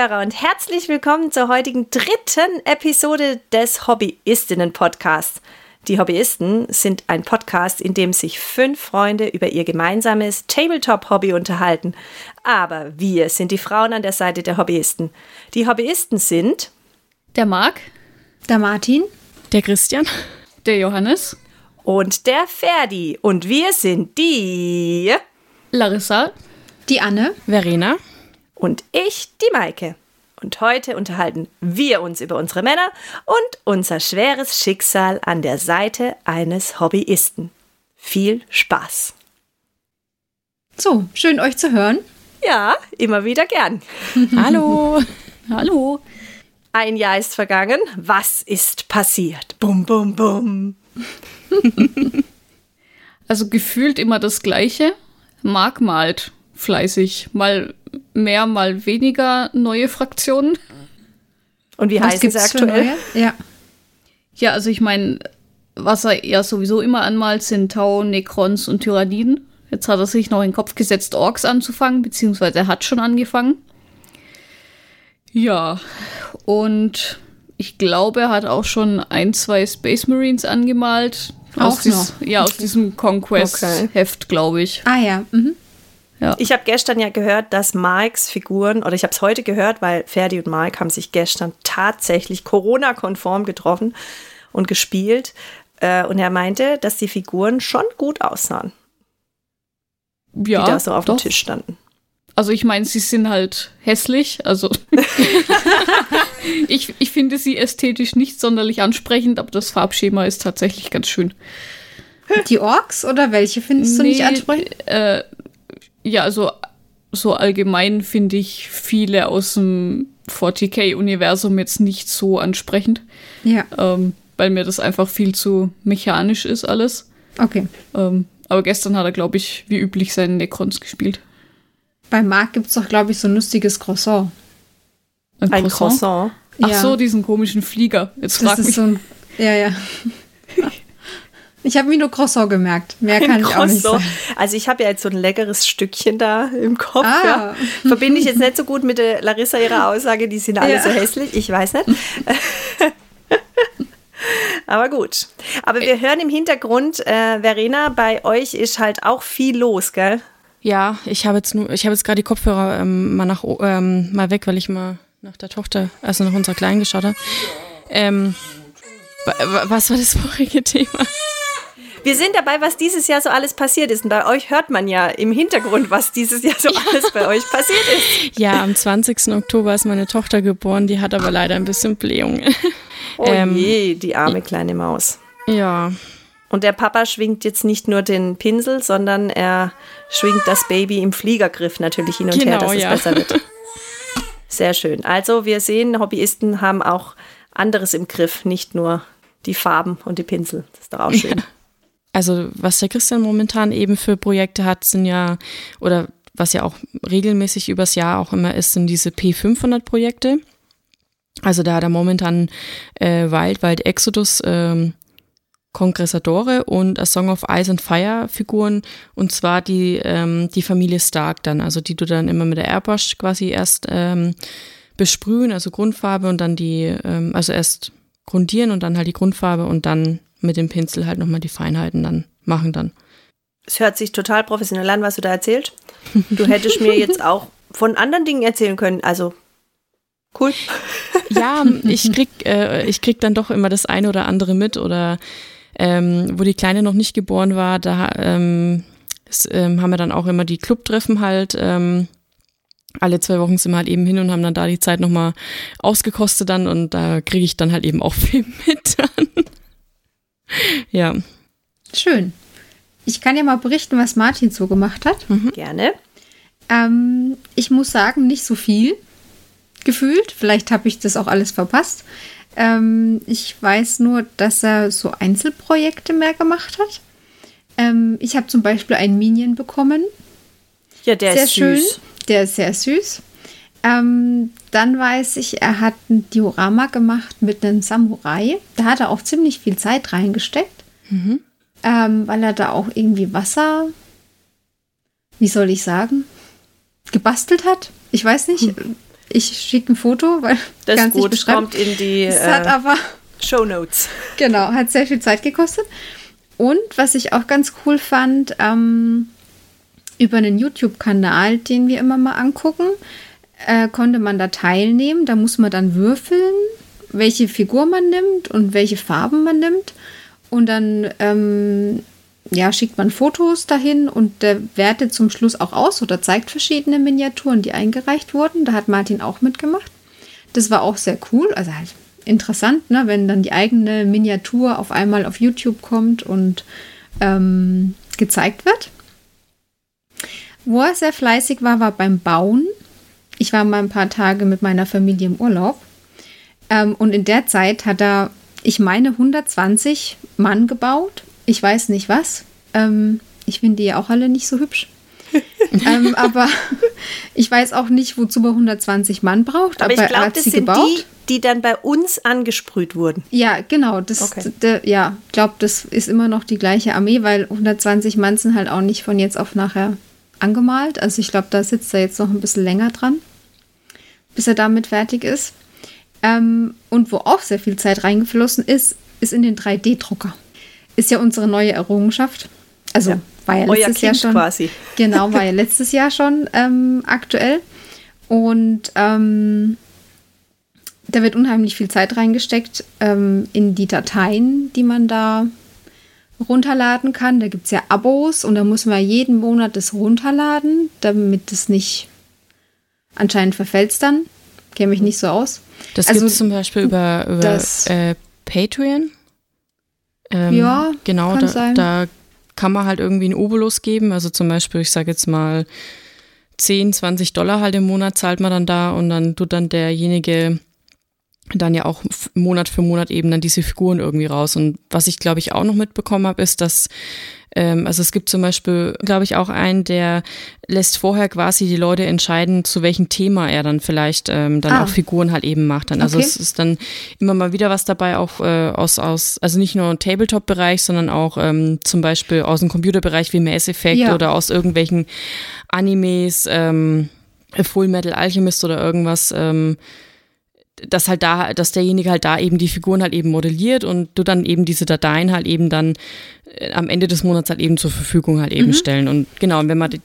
Hörer, und herzlich willkommen zur heutigen dritten Episode des Hobbyistinnen-Podcasts. Die Hobbyisten sind ein Podcast, in dem sich fünf Freunde über ihr gemeinsames Tabletop-Hobby unterhalten. Aber wir sind die Frauen an der Seite der Hobbyisten. Die Hobbyisten sind der Marc, der Martin, der Christian, der Johannes und der Ferdi. Und wir sind die Larissa, die Anne, Verena und ich, die Maike. Und heute unterhalten wir uns über unsere Männer und unser schweres Schicksal an der Seite eines Hobbyisten. Viel Spaß! So, schön euch zu hören. Ja, immer wieder gern. Hallo. Hallo. Ein Jahr ist vergangen. Was ist passiert? Bum, bum, bum. also gefühlt immer das Gleiche. Mark malt fleißig. Mal mehr, mal weniger neue Fraktionen. Und wie heißt es aktuell? Ja. Ja, also ich meine, was er ja sowieso immer anmalt, sind Tau, Necrons und Tyranniden. Jetzt hat er sich noch in den Kopf gesetzt, Orks anzufangen, beziehungsweise er hat schon angefangen. Ja, und ich glaube, er hat auch schon ein, zwei Space Marines angemalt. Auch aus, dies, ja, aus diesem Conquest-Heft, okay. glaube ich. Ah ja. Mhm. Ja. Ich habe gestern ja gehört, dass Mikes Figuren, oder ich habe es heute gehört, weil Ferdi und Mike haben sich gestern tatsächlich Corona-konform getroffen und gespielt. Äh, und er meinte, dass die Figuren schon gut aussahen. Ja, die da so auf doch. dem Tisch standen. Also ich meine, sie sind halt hässlich. Also ich, ich finde sie ästhetisch nicht sonderlich ansprechend, aber das Farbschema ist tatsächlich ganz schön. Die Orks oder welche findest du nee, nicht ansprechend? Äh, ja, also so allgemein finde ich viele aus dem 40k-Universum jetzt nicht so ansprechend. Ja. Ähm, weil mir das einfach viel zu mechanisch ist alles. Okay. Ähm, aber gestern hat er, glaube ich, wie üblich seinen Necrons gespielt. Bei Marc gibt es doch, glaube ich, so ein lustiges Croissant. Ein, ein Croissant? Croissant? Ach ja. so, diesen komischen Flieger. Jetzt frag das mich. So ein, ja, ja. Ich habe mir nur Croissant gemerkt. Mehr kann ein ich auch nicht sagen. Also ich habe ja jetzt so ein leckeres Stückchen da im Kopf. Ah. Ja. Verbinde ich jetzt nicht so gut mit der Larissa ihrer Aussage, die sind alle ja. so hässlich. Ich weiß nicht. Aber gut. Aber wir hören im Hintergrund, äh, Verena, bei euch ist halt auch viel los, gell? Ja, ich habe jetzt nur, ich habe jetzt gerade die Kopfhörer ähm, mal nach ähm, mal weg, weil ich mal nach der Tochter, also nach unserer Kleinen geschaut habe. Ähm, was war das vorige Thema? Wir sind dabei, was dieses Jahr so alles passiert ist. Und bei euch hört man ja im Hintergrund, was dieses Jahr so alles bei euch passiert ist. Ja, am 20. Oktober ist meine Tochter geboren. Die hat aber leider ein bisschen Blähungen. Oh ähm, je, die arme kleine Maus. Ja. Und der Papa schwingt jetzt nicht nur den Pinsel, sondern er schwingt das Baby im Fliegergriff natürlich hin und genau, her, dass ja. es besser wird. Sehr schön. Also wir sehen, Hobbyisten haben auch anderes im Griff, nicht nur die Farben und die Pinsel. Das ist doch auch schön. Ja also was der Christian momentan eben für Projekte hat, sind ja, oder was ja auch regelmäßig übers Jahr auch immer ist, sind diese P500-Projekte. Also da hat er momentan äh, Wild Wild Exodus ähm, Kongressadore und A Song of Ice and Fire Figuren und zwar die, ähm, die Familie Stark dann, also die du dann immer mit der Airbrush quasi erst ähm, besprühen, also Grundfarbe und dann die, ähm, also erst grundieren und dann halt die Grundfarbe und dann mit dem Pinsel halt nochmal die Feinheiten dann machen dann. Es hört sich total professionell an, was du da erzählt. Du hättest mir jetzt auch von anderen Dingen erzählen können. Also cool. Ja, ich krieg, äh, ich krieg dann doch immer das eine oder andere mit oder ähm, wo die Kleine noch nicht geboren war, da ähm, das, ähm, haben wir dann auch immer die Clubtreffen halt. Ähm, alle zwei Wochen sind wir halt eben hin und haben dann da die Zeit nochmal ausgekostet dann und da kriege ich dann halt eben auch viel mit dann. ja. Schön. Ich kann ja mal berichten, was Martin so gemacht hat. Mhm. Gerne. Ähm, ich muss sagen, nicht so viel gefühlt. Vielleicht habe ich das auch alles verpasst. Ähm, ich weiß nur, dass er so Einzelprojekte mehr gemacht hat. Ähm, ich habe zum Beispiel einen Minion bekommen. Ja, der sehr ist schön. süß. Der ist sehr süß. Ähm, dann weiß ich, er hat ein Diorama gemacht mit einem Samurai. Da hat er auch ziemlich viel Zeit reingesteckt, mhm. ähm, weil er da auch irgendwie Wasser, wie soll ich sagen, gebastelt hat. Ich weiß nicht. Ich schicke ein Foto, weil Das nicht gut, beschreiben. kommt in die Es hat äh, aber Show Notes. Genau, hat sehr viel Zeit gekostet. Und was ich auch ganz cool fand, ähm, über einen YouTube-Kanal, den wir immer mal angucken, äh, konnte man da teilnehmen. Da muss man dann würfeln, welche Figur man nimmt und welche Farben man nimmt. Und dann ähm, ja, schickt man Fotos dahin und der wertet zum Schluss auch aus oder zeigt verschiedene Miniaturen, die eingereicht wurden. Da hat Martin auch mitgemacht. Das war auch sehr cool, also halt interessant, ne, wenn dann die eigene Miniatur auf einmal auf YouTube kommt und ähm, gezeigt wird. Wo er sehr fleißig war, war beim Bauen. Ich war mal ein paar Tage mit meiner Familie im Urlaub. Ähm, und in der Zeit hat er, ich meine, 120 Mann gebaut. Ich weiß nicht was. Ähm, ich finde die ja auch alle nicht so hübsch. ähm, aber ich weiß auch nicht, wozu man 120 Mann braucht. Aber ich er glaube, das sind gebaut. die, die dann bei uns angesprüht wurden. Ja, genau. Das, Okay. d- ja, ich glaube, das ist immer noch die gleiche Armee, weil 120 Mann sind halt auch nicht von jetzt auf nachher angemalt. Also ich glaube, da sitzt er jetzt noch ein bisschen länger dran, bis er damit fertig ist. Ähm, und wo auch sehr viel Zeit reingeflossen ist, ist in den 3D-Drucker. Ist ja unsere neue Errungenschaft. Also Ja. war ja Euer letztes Jahr Kind schon. quasi. Genau, war ja letztes Jahr schon ähm, aktuell. Und ähm, da wird unheimlich viel Zeit reingesteckt ähm, in die Dateien, die man da runterladen kann. Da gibt es ja Abos und da muss man jeden Monat das runterladen, damit es nicht anscheinend verfällt dann. Kenne mich nicht so aus. Das Also, gibt es zum Beispiel über, über das- äh, Patreon. Ähm, Ja, genau, kann da, sein. da kann man halt irgendwie einen Obolus geben. Also zum Beispiel, ich sage jetzt mal 10, 20 Dollar halt im Monat zahlt man dann da und dann tut dann derjenige dann ja auch Monat für Monat eben dann diese Figuren irgendwie raus. Und was ich, glaube ich, auch noch mitbekommen habe, ist, dass also es gibt zum Beispiel, glaube ich, auch einen, der lässt vorher quasi die Leute entscheiden, zu welchem Thema er dann vielleicht ähm, dann Ah. auch Figuren halt eben macht. Dann. Also Okay. es ist dann immer mal wieder was dabei, auch äh, aus, aus, also nicht nur Tabletop-Bereich, sondern auch ähm, zum Beispiel aus dem Computerbereich wie Mass Effect Ja. oder aus irgendwelchen Animes, ähm, Full Metal Alchemist oder irgendwas. Ähm, dass halt da, dass derjenige halt da eben die Figuren halt eben modelliert und du dann eben diese Dateien halt eben dann äh, am Ende des Monats halt eben zur Verfügung halt eben stellen. Und genau, und wenn man di-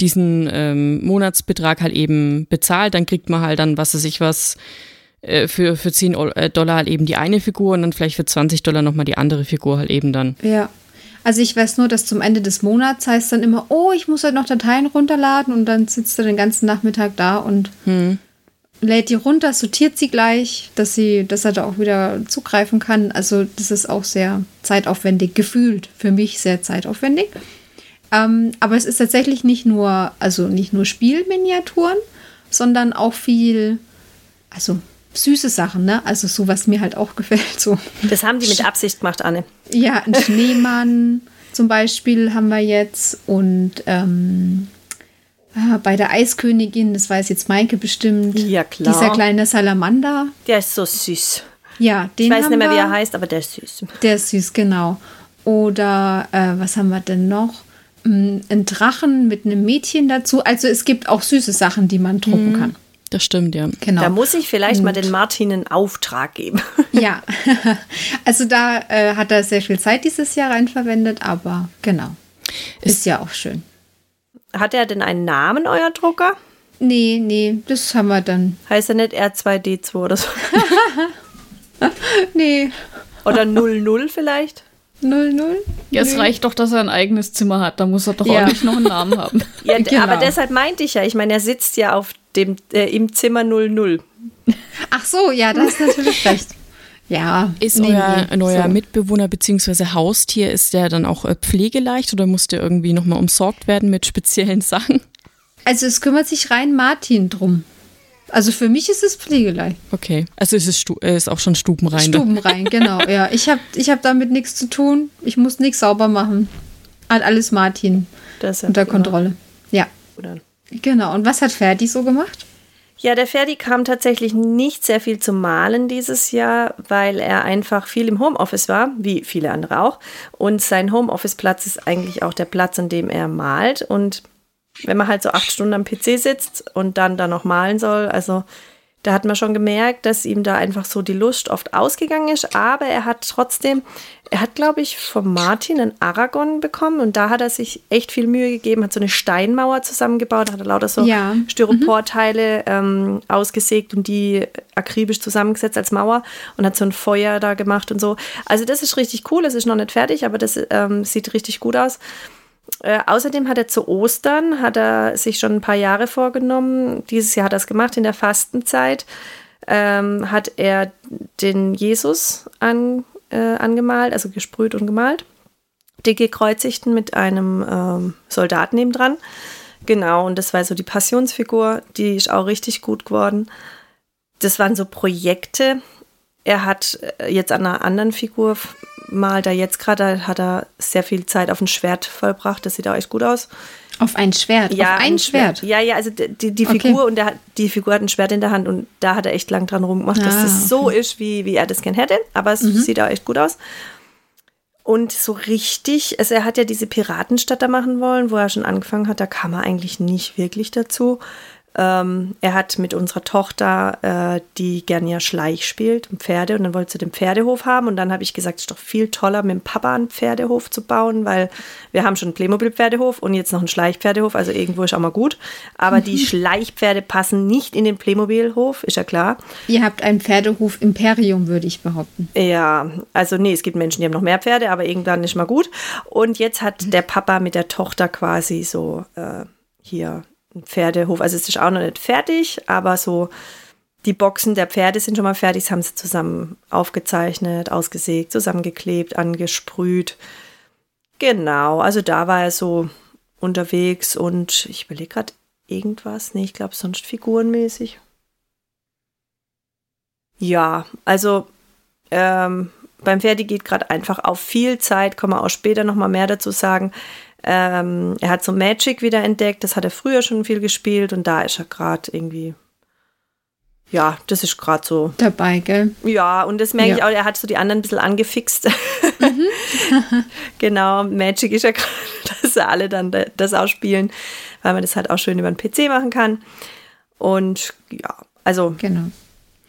diesen ähm, Monatsbetrag halt eben bezahlt, dann kriegt man halt dann, was weiß ich was, äh, für, für 10 Ol- äh, Dollar halt eben die eine Figur und dann vielleicht für 20 Dollar nochmal die andere Figur halt eben dann. Ja. Also ich weiß nur, dass zum Ende des Monats heißt dann immer, oh, ich muss halt noch Dateien runterladen und dann sitzt er den ganzen Nachmittag da und lädt die runter, sortiert sie gleich, dass sie, dass er da auch wieder zugreifen kann. Also das ist auch sehr zeitaufwendig, gefühlt für mich sehr zeitaufwendig. Ähm, aber es ist tatsächlich nicht nur, also nicht nur Spielminiaturen, sondern auch viel, also süße Sachen, ne? Also so, was mir halt auch gefällt, so Das haben die mit Absicht gemacht, Anne. ja, ein Schneemann zum Beispiel haben wir jetzt und ähm, bei der Eiskönigin, das weiß jetzt Maike bestimmt. Ja, klar. Dieser kleine Salamander. Der ist so süß. Ja, den Ich weiß haben nicht mehr, wie er heißt, aber der ist süß. Der ist süß, genau. Oder äh, was haben wir denn noch? Mm, Ein Drachen mit einem Mädchen dazu. Also es gibt auch süße Sachen, die man drucken kann. Das stimmt, ja. Genau. Da muss ich vielleicht mal den Martin einen Auftrag geben. ja, also da äh, hat er sehr viel Zeit dieses Jahr rein verwendet, aber genau. Ist ja auch schön. Hat er denn einen Namen, euer Drucker? Nee, nee, das haben wir dann. Heißt er nicht R2D2 oder so? Nee, Oder 00 vielleicht? 0-0? Ja, es reicht doch, dass er ein eigenes Zimmer hat. Da muss er doch Ja. auch nicht noch einen Namen haben. Ja, Genau. aber deshalb meinte ich ja, ich meine, er sitzt ja auf dem, äh, im Zimmer 00. Ach so, ja, das ist natürlich recht. Ja. Ist nee, euer, nee, euer so. Mitbewohner bzw. Haustier, ist der dann auch äh, pflegeleicht oder muss der irgendwie nochmal umsorgt werden mit speziellen Sachen? Also es kümmert sich rein Martin drum. Also für mich ist es Pflegelei. Okay, also ist es stu äh, ist auch schon stubenrein. ne? Stuben rein, genau. Ja, ich habe ich hab damit nichts zu tun. Ich muss nichts sauber machen. Hat alles Martin ja unter prima. Kontrolle. Ja, Gut an. genau. Und was hat Ferdi so gemacht? Ja, der Ferdi kam tatsächlich nicht sehr viel zum Malen dieses Jahr, weil er einfach viel im Homeoffice war, wie viele andere auch. Und sein Homeoffice-Platz ist eigentlich auch der Platz, an dem er malt. Und wenn man halt so acht Stunden am PC sitzt und dann da noch malen soll, also da hat man schon gemerkt, dass ihm da einfach so die Lust oft ausgegangen ist. Aber er hat trotzdem, er hat, glaube ich, von Martin einen Aragon bekommen und da hat er sich echt viel Mühe gegeben, hat so eine Steinmauer zusammengebaut, hat er lauter so Ja. Styroporteile ähm, ausgesägt und die akribisch zusammengesetzt als Mauer und hat so ein Feuer da gemacht und so. Also das ist richtig cool, es ist noch nicht fertig, aber das ähm, sieht richtig gut aus. Äh, außerdem hat er zu Ostern, hat er sich schon ein paar Jahre vorgenommen, dieses Jahr hat er es gemacht, in der Fastenzeit, ähm, hat er den Jesus an, äh, angemalt, also gesprüht und gemalt. Den gekreuzigten mit einem ähm, Soldaten nebendran. Genau, und das war so die Passionsfigur, die ist auch richtig gut geworden. Das waren so Projekte. Er hat äh, jetzt an einer anderen Figur malt er jetzt gerade, hat er sehr viel Zeit auf ein Schwert vollbracht. Das sieht auch echt gut aus. Auf ein Schwert. auf ein Schwert. Ja, ja, also die, die, die Okay. Figur und der, hat- die Figur hat ein Schwert in der Hand und da hat er echt lang dran rumgemacht, dass Ah, das so ist, wie, wie er das gern hätte. Aber es sieht auch echt gut aus. Und so richtig, also er hat ja diese Piratenstadt da machen wollen, wo er schon angefangen hat, da kam er eigentlich nicht wirklich dazu. Ähm, er hat mit unserer Tochter, äh, die gern ja Schleich spielt, und Pferde, und dann wollte sie den Pferdehof haben. Und dann habe ich gesagt, es ist doch viel toller, mit dem Papa einen Pferdehof zu bauen, weil wir haben schon einen Playmobil-Pferdehof und jetzt noch einen Schleichpferdehof, also irgendwo ist auch mal gut. Aber die Schleichpferde passen nicht in den Playmobil-Hof, ist ja klar. Ihr habt einen Pferdehof Imperium, würde ich behaupten. Ja, also nee, es gibt Menschen, die haben noch mehr Pferde, aber irgendwann ist mal gut. Und jetzt hat der Papa mit der Tochter quasi so äh, hier Pferdehof. Also es ist auch noch nicht fertig, aber so die Boxen der Pferde sind schon mal fertig. Das haben sie zusammen aufgezeichnet, ausgesägt, zusammengeklebt, angesprüht. Genau, also da war er so unterwegs und ich überlege gerade irgendwas. Nee, ich glaube sonst figurenmäßig. Ja, also ähm, beim Ferdi geht gerade einfach auf viel Zeit, kann man auch später nochmal mehr dazu sagen. Ähm, er hat so Magic wieder entdeckt, das hat er früher schon viel gespielt und da ist er gerade irgendwie, ja, das ist gerade so. Dabei, gell? Ja, und das merke ich Ja. auch, er hat so die anderen ein bisschen angefixt. genau, Magic ist ja gerade, dass alle dann da- das ausspielen, weil man das halt auch schön über den PC machen kann. Und ja, also Genau.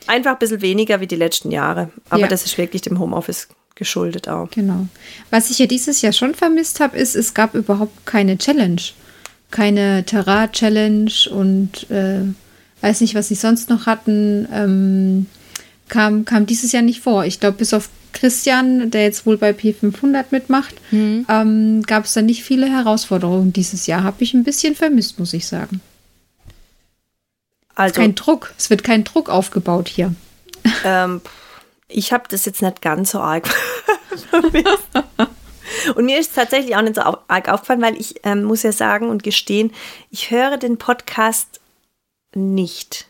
einfach ein bisschen weniger wie die letzten Jahre. Aber Ja. das ist wirklich dem Homeoffice geschuldet auch. Genau. Was ich ja dieses Jahr schon vermisst habe, ist, es gab überhaupt keine Challenge. Keine Terrain-Challenge und äh, weiß nicht, was sie sonst noch hatten. Ähm, kam, kam dieses Jahr nicht vor. Ich glaube, bis auf Christian, der jetzt wohl bei P500 mitmacht, ähm, gab es da nicht viele Herausforderungen dieses Jahr. Habe ich ein bisschen vermisst, muss ich sagen. Also, Kein Druck. Es wird kein Druck aufgebaut hier. ähm, ich habe das jetzt nicht ganz so arg. Und mir ist tatsächlich auch nicht so arg aufgefallen, weil ich ähm, muss ja sagen und gestehen, ich höre den Podcast nicht.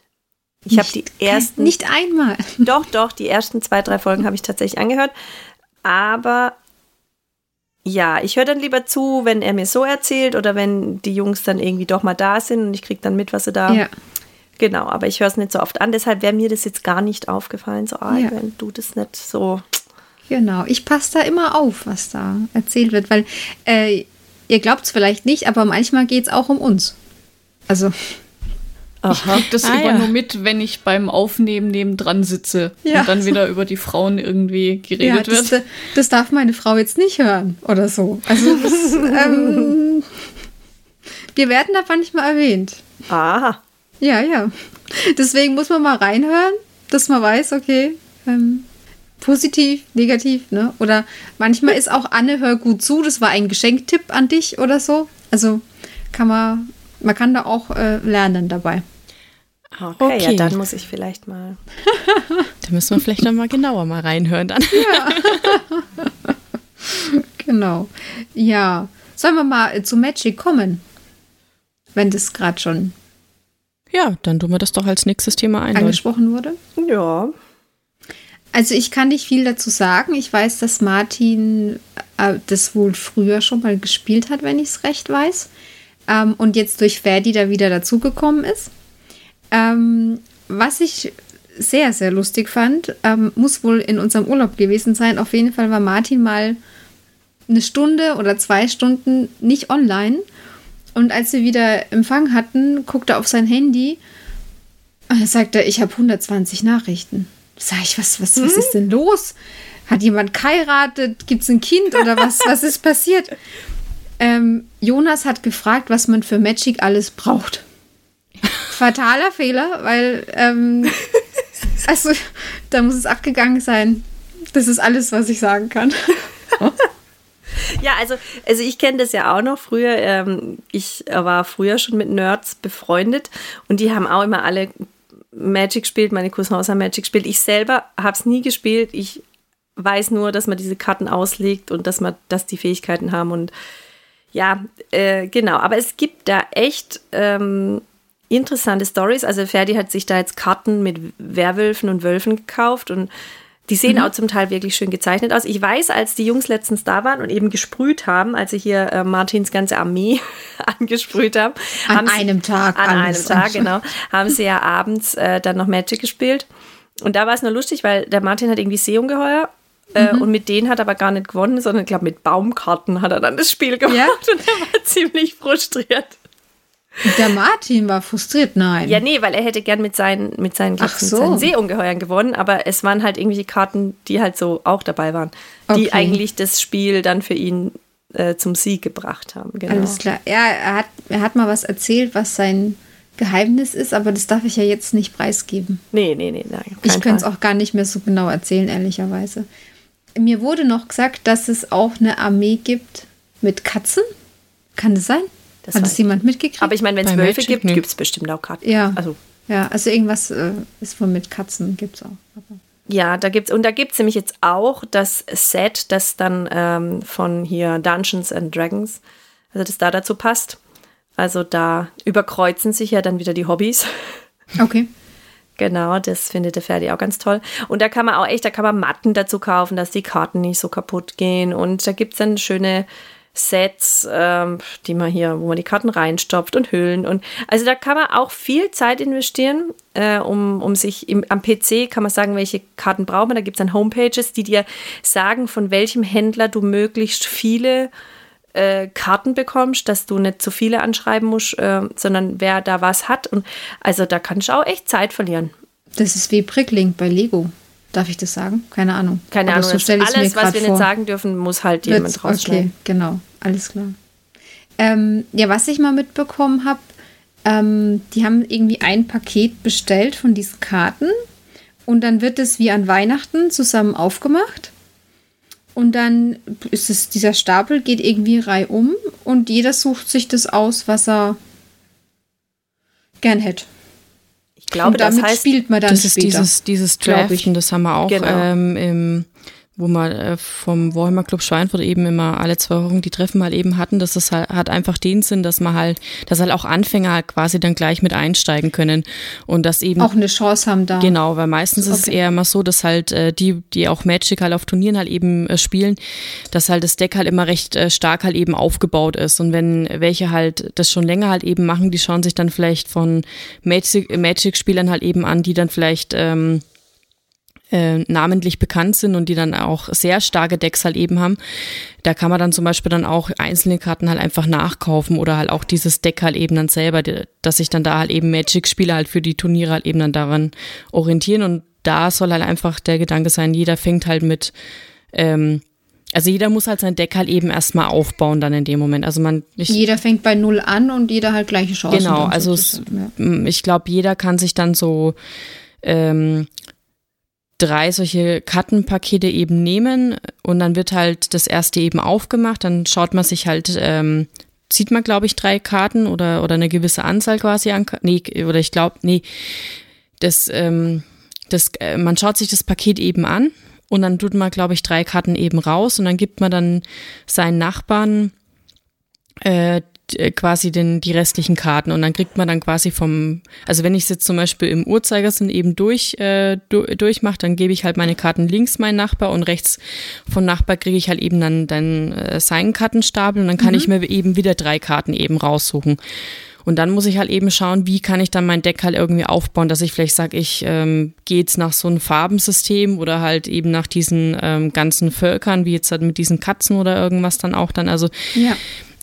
Ich habe die ersten, nicht einmal. doch, doch, die ersten zwei, drei Folgen habe ich tatsächlich angehört. Aber ja, ich höre dann lieber zu, wenn er mir so erzählt oder wenn die Jungs dann irgendwie doch mal da sind und ich kriege dann mit, was sie da Ja. Genau, aber ich höre es nicht so oft an, deshalb wäre mir das jetzt gar nicht aufgefallen, so arg, Ja. wenn du das nicht so. Genau, ich passe da immer auf, was da erzählt wird, weil äh, ihr glaubt es vielleicht nicht, aber manchmal geht es auch um uns. Also, Aha. Das Ah, immer ja. nur mit, wenn ich beim Aufnehmen nebendran sitze Ja. und dann wieder über die Frauen irgendwie ja, geredet das, wird. das darf meine Frau jetzt nicht hören oder so. Also, das, ähm, wir werden da manchmal erwähnt. Aha. Ja, ja. Deswegen muss man mal reinhören, dass man weiß, okay, ähm, positiv, negativ, ne? Oder manchmal ist auch Anne, hör gut zu, das war ein Geschenktipp an dich oder so. Also kann man, man kann da auch äh, lernen dabei. Okay, ja, Okay. dann muss ich vielleicht mal. Da müssen wir vielleicht noch mal genauer mal reinhören dann. Genau. Ja. Sollen wir mal äh, zu Magic kommen? Wenn das gerade schon Ja, dann tun wir das doch als nächstes Thema ein. angesprochen wurde. Ja. Also ich kann nicht viel dazu sagen. Ich weiß, dass Martin äh, das wohl früher schon mal gespielt hat, wenn ich es recht weiß. Ähm, und jetzt durch Ferdi da wieder dazugekommen ist. Ähm, was ich sehr, sehr lustig fand, ähm, muss wohl in unserem Urlaub gewesen sein. Auf jeden Fall war Martin mal eine Stunde oder zwei Stunden nicht online. Und als wir wieder Empfang hatten, guckte er auf sein Handy Und dann sagt er, ich habe 120 Nachrichten. Sag ich, was, was, was ist denn los? Hat jemand geheiratet? Gibt es ein Kind oder was, was ist passiert? Ähm, Jonas hat gefragt, was man für Magic alles braucht. Fataler Fehler, weil ähm, also da muss es abgegangen sein. Das ist alles, was ich sagen kann. Ja, also, also ich kenne das ja auch noch früher. Ähm, ich war früher schon mit Nerds befreundet und die haben auch immer alle Magic gespielt. Meine Cousins haben Magic gespielt. Ich selber habe es nie gespielt. Ich weiß nur, dass man diese Karten auslegt und dass man, dass die Fähigkeiten haben und ja, äh, genau. Aber es gibt da echt ähm, interessante Stories. Also Ferdi hat sich da jetzt Karten mit Werwölfen und Wölfen gekauft und die sehen mhm. auch zum Teil wirklich schön gezeichnet aus. Ich weiß, als die Jungs letztens da waren und eben gesprüht haben, als sie hier äh, Martins ganze Armee angesprüht haben. An haben einem sie, Tag. An einem Tag, genau. Haben sie ja abends äh, dann noch Magic gespielt. Und da war es nur lustig, weil der Martin hat irgendwie Seeungeheuer äh, mhm. und mit denen hat er aber gar nicht gewonnen, sondern ich glaube mit Baumkarten hat er dann das Spiel gemacht ja? und er war ziemlich frustriert. Der Martin war frustriert, nein. Ja, nee, weil er hätte gern mit seinen, mit seinen, Ach so. seinen Seeungeheuern gewonnen, aber es waren halt irgendwelche Karten, die halt so auch dabei waren, die okay. eigentlich das Spiel dann für ihn äh, zum Sieg gebracht haben. Genau. Alles klar. Ja, er hat, er hat mal was erzählt, was sein Geheimnis ist, aber das darf ich ja jetzt nicht preisgeben. Nee, nee, nee, nein. Ich könnte es auch gar nicht mehr so genau erzählen, ehrlicherweise. Mir wurde noch gesagt, dass es auch eine Armee gibt mit Katzen. Kann das sein? Das Hat es jemand mitgekriegt? Aber ich meine, wenn es Wölfe gibt, gibt es bestimmt auch Katzen. Ja. Also, ja, also irgendwas äh, ist von mit Katzen, gibt es auch. Aber ja, da gibt's und da gibt es nämlich jetzt auch das Set, das dann ähm, von hier Dungeons and Dragons, also das da dazu passt. Also da überkreuzen sich ja dann wieder die Hobbys. Okay. Genau, das findet der Ferdi auch ganz toll. Und da kann man auch echt, da kann man Matten dazu kaufen, dass die Karten nicht so kaputt gehen. Und da gibt es dann schöne Sets, ähm, die man hier, wo man die Karten reinstopft und Hüllen. Und also da kann man auch viel Zeit investieren, äh, um, um sich im, am PC kann man sagen, welche Karten braucht man. Da gibt es dann Homepages, die dir sagen, von welchem Händler du möglichst viele äh, Karten bekommst, dass du nicht zu viele anschreiben musst, äh, sondern wer da was hat. Und also da kannst du auch echt Zeit verlieren. Das ist wie Bricklink bei Lego. Darf ich das sagen? Keine Ahnung. Keine Aber Ahnung. So alles, was wir vor. nicht sagen dürfen, muss halt Wird, jemand rausschneiden. Okay, genau. Alles klar. Ähm, ja, was ich mal mitbekommen habe, ähm, die haben irgendwie ein Paket bestellt von diesen Karten und dann wird es wie an Weihnachten zusammen aufgemacht. Und dann ist es, dieser Stapel geht irgendwie reihum und jeder sucht sich das aus, was er gern hätte glaube, und damit das heißt, spielt man dann das später. ist dieses, dieses Draften, das haben wir auch genau. ähm, im wo man äh, vom Warhammer Club Schweinfurt eben immer alle zwei Wochen die Treffen mal eben hatten, dass das halt, hat einfach den Sinn, dass man halt, dass halt auch Anfänger halt quasi dann gleich mit einsteigen können und das eben auch eine Chance haben da. Genau, weil meistens okay. ist es eher immer so, dass halt äh, die, die auch Magic halt auf Turnieren halt eben äh, spielen, dass halt das Deck halt immer recht stark halt eben aufgebaut ist und wenn welche halt das schon länger halt eben machen, die schauen sich dann vielleicht von Magic, Magic Spielern halt eben an, die dann vielleicht ähm, äh, namentlich bekannt sind und die dann auch sehr starke Decks halt eben haben. Da kann man dann zum Beispiel dann auch einzelne Karten halt einfach nachkaufen oder halt auch dieses Deck halt eben dann selber, dass sich dann da halt eben Magic-Spieler halt für die Turniere halt eben dann daran orientieren und da soll halt einfach der Gedanke sein, jeder fängt halt mit, ähm, also jeder muss halt sein Deck halt eben erstmal aufbauen dann in dem Moment. Also man ich, jeder fängt bei null an und jeder halt gleiche Chancen. Genau, also es, ja. ich glaube, jeder kann sich dann so ähm, drei solche Kartenpakete eben nehmen und dann wird halt das erste eben aufgemacht, dann schaut man sich halt, ähm, zieht man glaube ich drei Karten oder, oder eine gewisse Anzahl quasi an, nee, oder ich glaube, nee, das, ähm, das, äh, man schaut sich das Paket eben an und dann tut man glaube ich drei Karten eben raus und dann gibt man dann seinen Nachbarn äh, quasi den, die restlichen Karten und dann kriegt man dann quasi vom, also wenn ich es jetzt zum Beispiel im Uhrzeigersinn eben durch, äh, du, durchmache, dann gebe ich halt meine Karten links meinen Nachbar und rechts von Nachbar kriege ich halt eben dann, dann äh, seinen Kartenstapel und dann kann mhm. ich mir eben wieder drei Karten eben raussuchen. Und dann muss ich halt eben schauen, wie kann ich dann mein Deck halt irgendwie aufbauen, dass ich vielleicht sage, ich ähm, gehe jetzt nach so einem Farbensystem oder halt eben nach diesen ähm, ganzen Völkern, wie jetzt halt mit diesen Katzen oder irgendwas dann auch dann. Also ja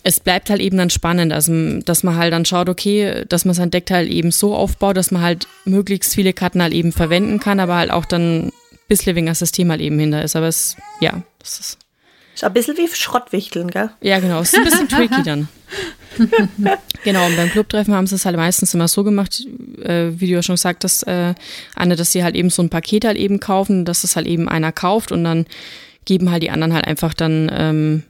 es bleibt halt eben dann spannend, also dass man halt dann schaut, okay, dass man sein Deck halt eben so aufbaut, dass man halt möglichst viele Karten halt eben verwenden kann, aber halt auch dann ein bisschen weniger System halt eben hinter ist. Aber es, ja, das ist. Ist ein bisschen wie Schrottwichteln, gell? Ja, genau, es ist ein bisschen tricky dann. genau, und beim Clubtreffen haben sie es halt meistens immer so gemacht, äh, wie du ja schon gesagt hast, äh, Anne, dass sie halt eben so ein Paket halt eben kaufen, dass es halt eben einer kauft und dann geben halt die anderen halt einfach dann ähm,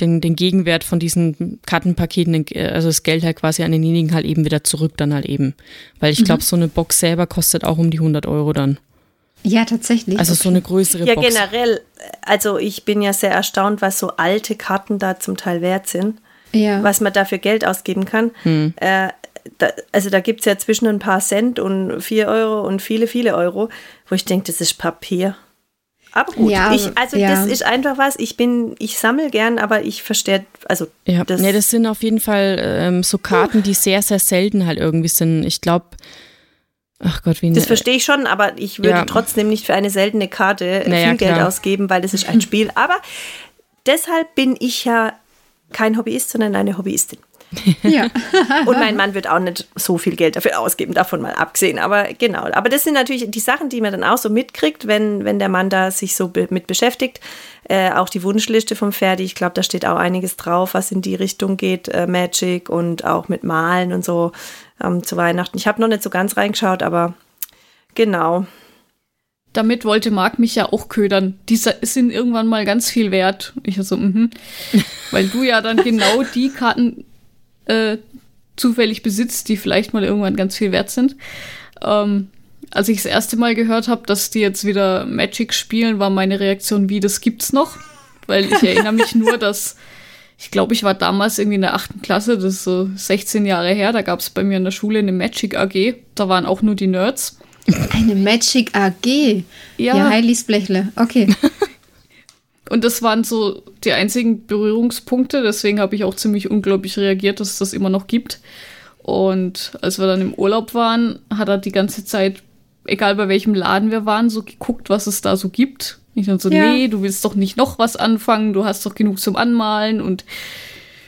den, den Gegenwert von diesen Kartenpaketen, also das Geld halt quasi an denjenigen halt eben wieder zurück dann halt eben. Weil ich glaube, mhm. so eine Box selber kostet auch um die 100 Euro dann. Ja, tatsächlich. Also okay. so eine größere ja, Box. Ja, generell. Also ich bin ja sehr erstaunt, was so alte Karten da zum Teil wert sind. Ja. Was man dafür Geld ausgeben kann. Hm. Äh, da, also da gibt es ja zwischen ein paar Cent und vier Euro und viele, viele Euro, wo ich denke, das ist Papier. Aber gut, ja, ich, also ja. das ist einfach was, ich bin, ich sammle gern, aber ich verstehe, also ja. das. Nee, das sind auf jeden Fall ähm, so Karten, die sehr, sehr selten halt irgendwie sind. Ich glaube, ach Gott, wie Das verstehe ich schon, aber ich würde ja. trotzdem nicht für eine seltene Karte naja, viel Geld klar. ausgeben, weil das ist ein Spiel. Aber deshalb bin ich ja kein Hobbyist, sondern eine Hobbyistin. Ja. und mein Mann wird auch nicht so viel Geld dafür ausgeben, davon mal abgesehen. Aber genau, aber das sind natürlich die Sachen, die man dann auch so mitkriegt, wenn, wenn der Mann da sich so be mit beschäftigt. Äh, auch die Wunschliste vom Ferdi, ich glaube, da steht auch einiges drauf, was in die Richtung geht, äh, Magic und auch mit Malen und so ähm, zu Weihnachten. Ich habe noch nicht so ganz reingeschaut, aber genau. Damit wollte Marc mich ja auch ködern. Die sind irgendwann mal ganz viel wert. Ich so, mhm. Weil du ja dann genau die Karten äh, zufällig besitzt, die vielleicht mal irgendwann ganz viel wert sind. Ähm, als ich das erste Mal gehört habe, dass die jetzt wieder Magic spielen, war meine Reaktion, wie, das gibt's noch? Weil ich erinnere mich nur, dass ich glaube, ich war damals irgendwie in der achten Klasse, das ist so 16 Jahre her, da gab es bei mir in der Schule eine Magic AG, da waren auch nur die Nerds. Eine Magic AG? Ja. Ja, Heilis Blechle, okay. Und das waren so die einzigen Berührungspunkte. Deswegen habe ich auch ziemlich unglaublich reagiert, dass es das immer noch gibt. Und als wir dann im Urlaub waren, hat er die ganze Zeit, egal bei welchem Laden wir waren, so geguckt, was es da so gibt. Ich dann so, ja. nee, du willst doch nicht noch was anfangen, du hast doch genug zum Anmalen und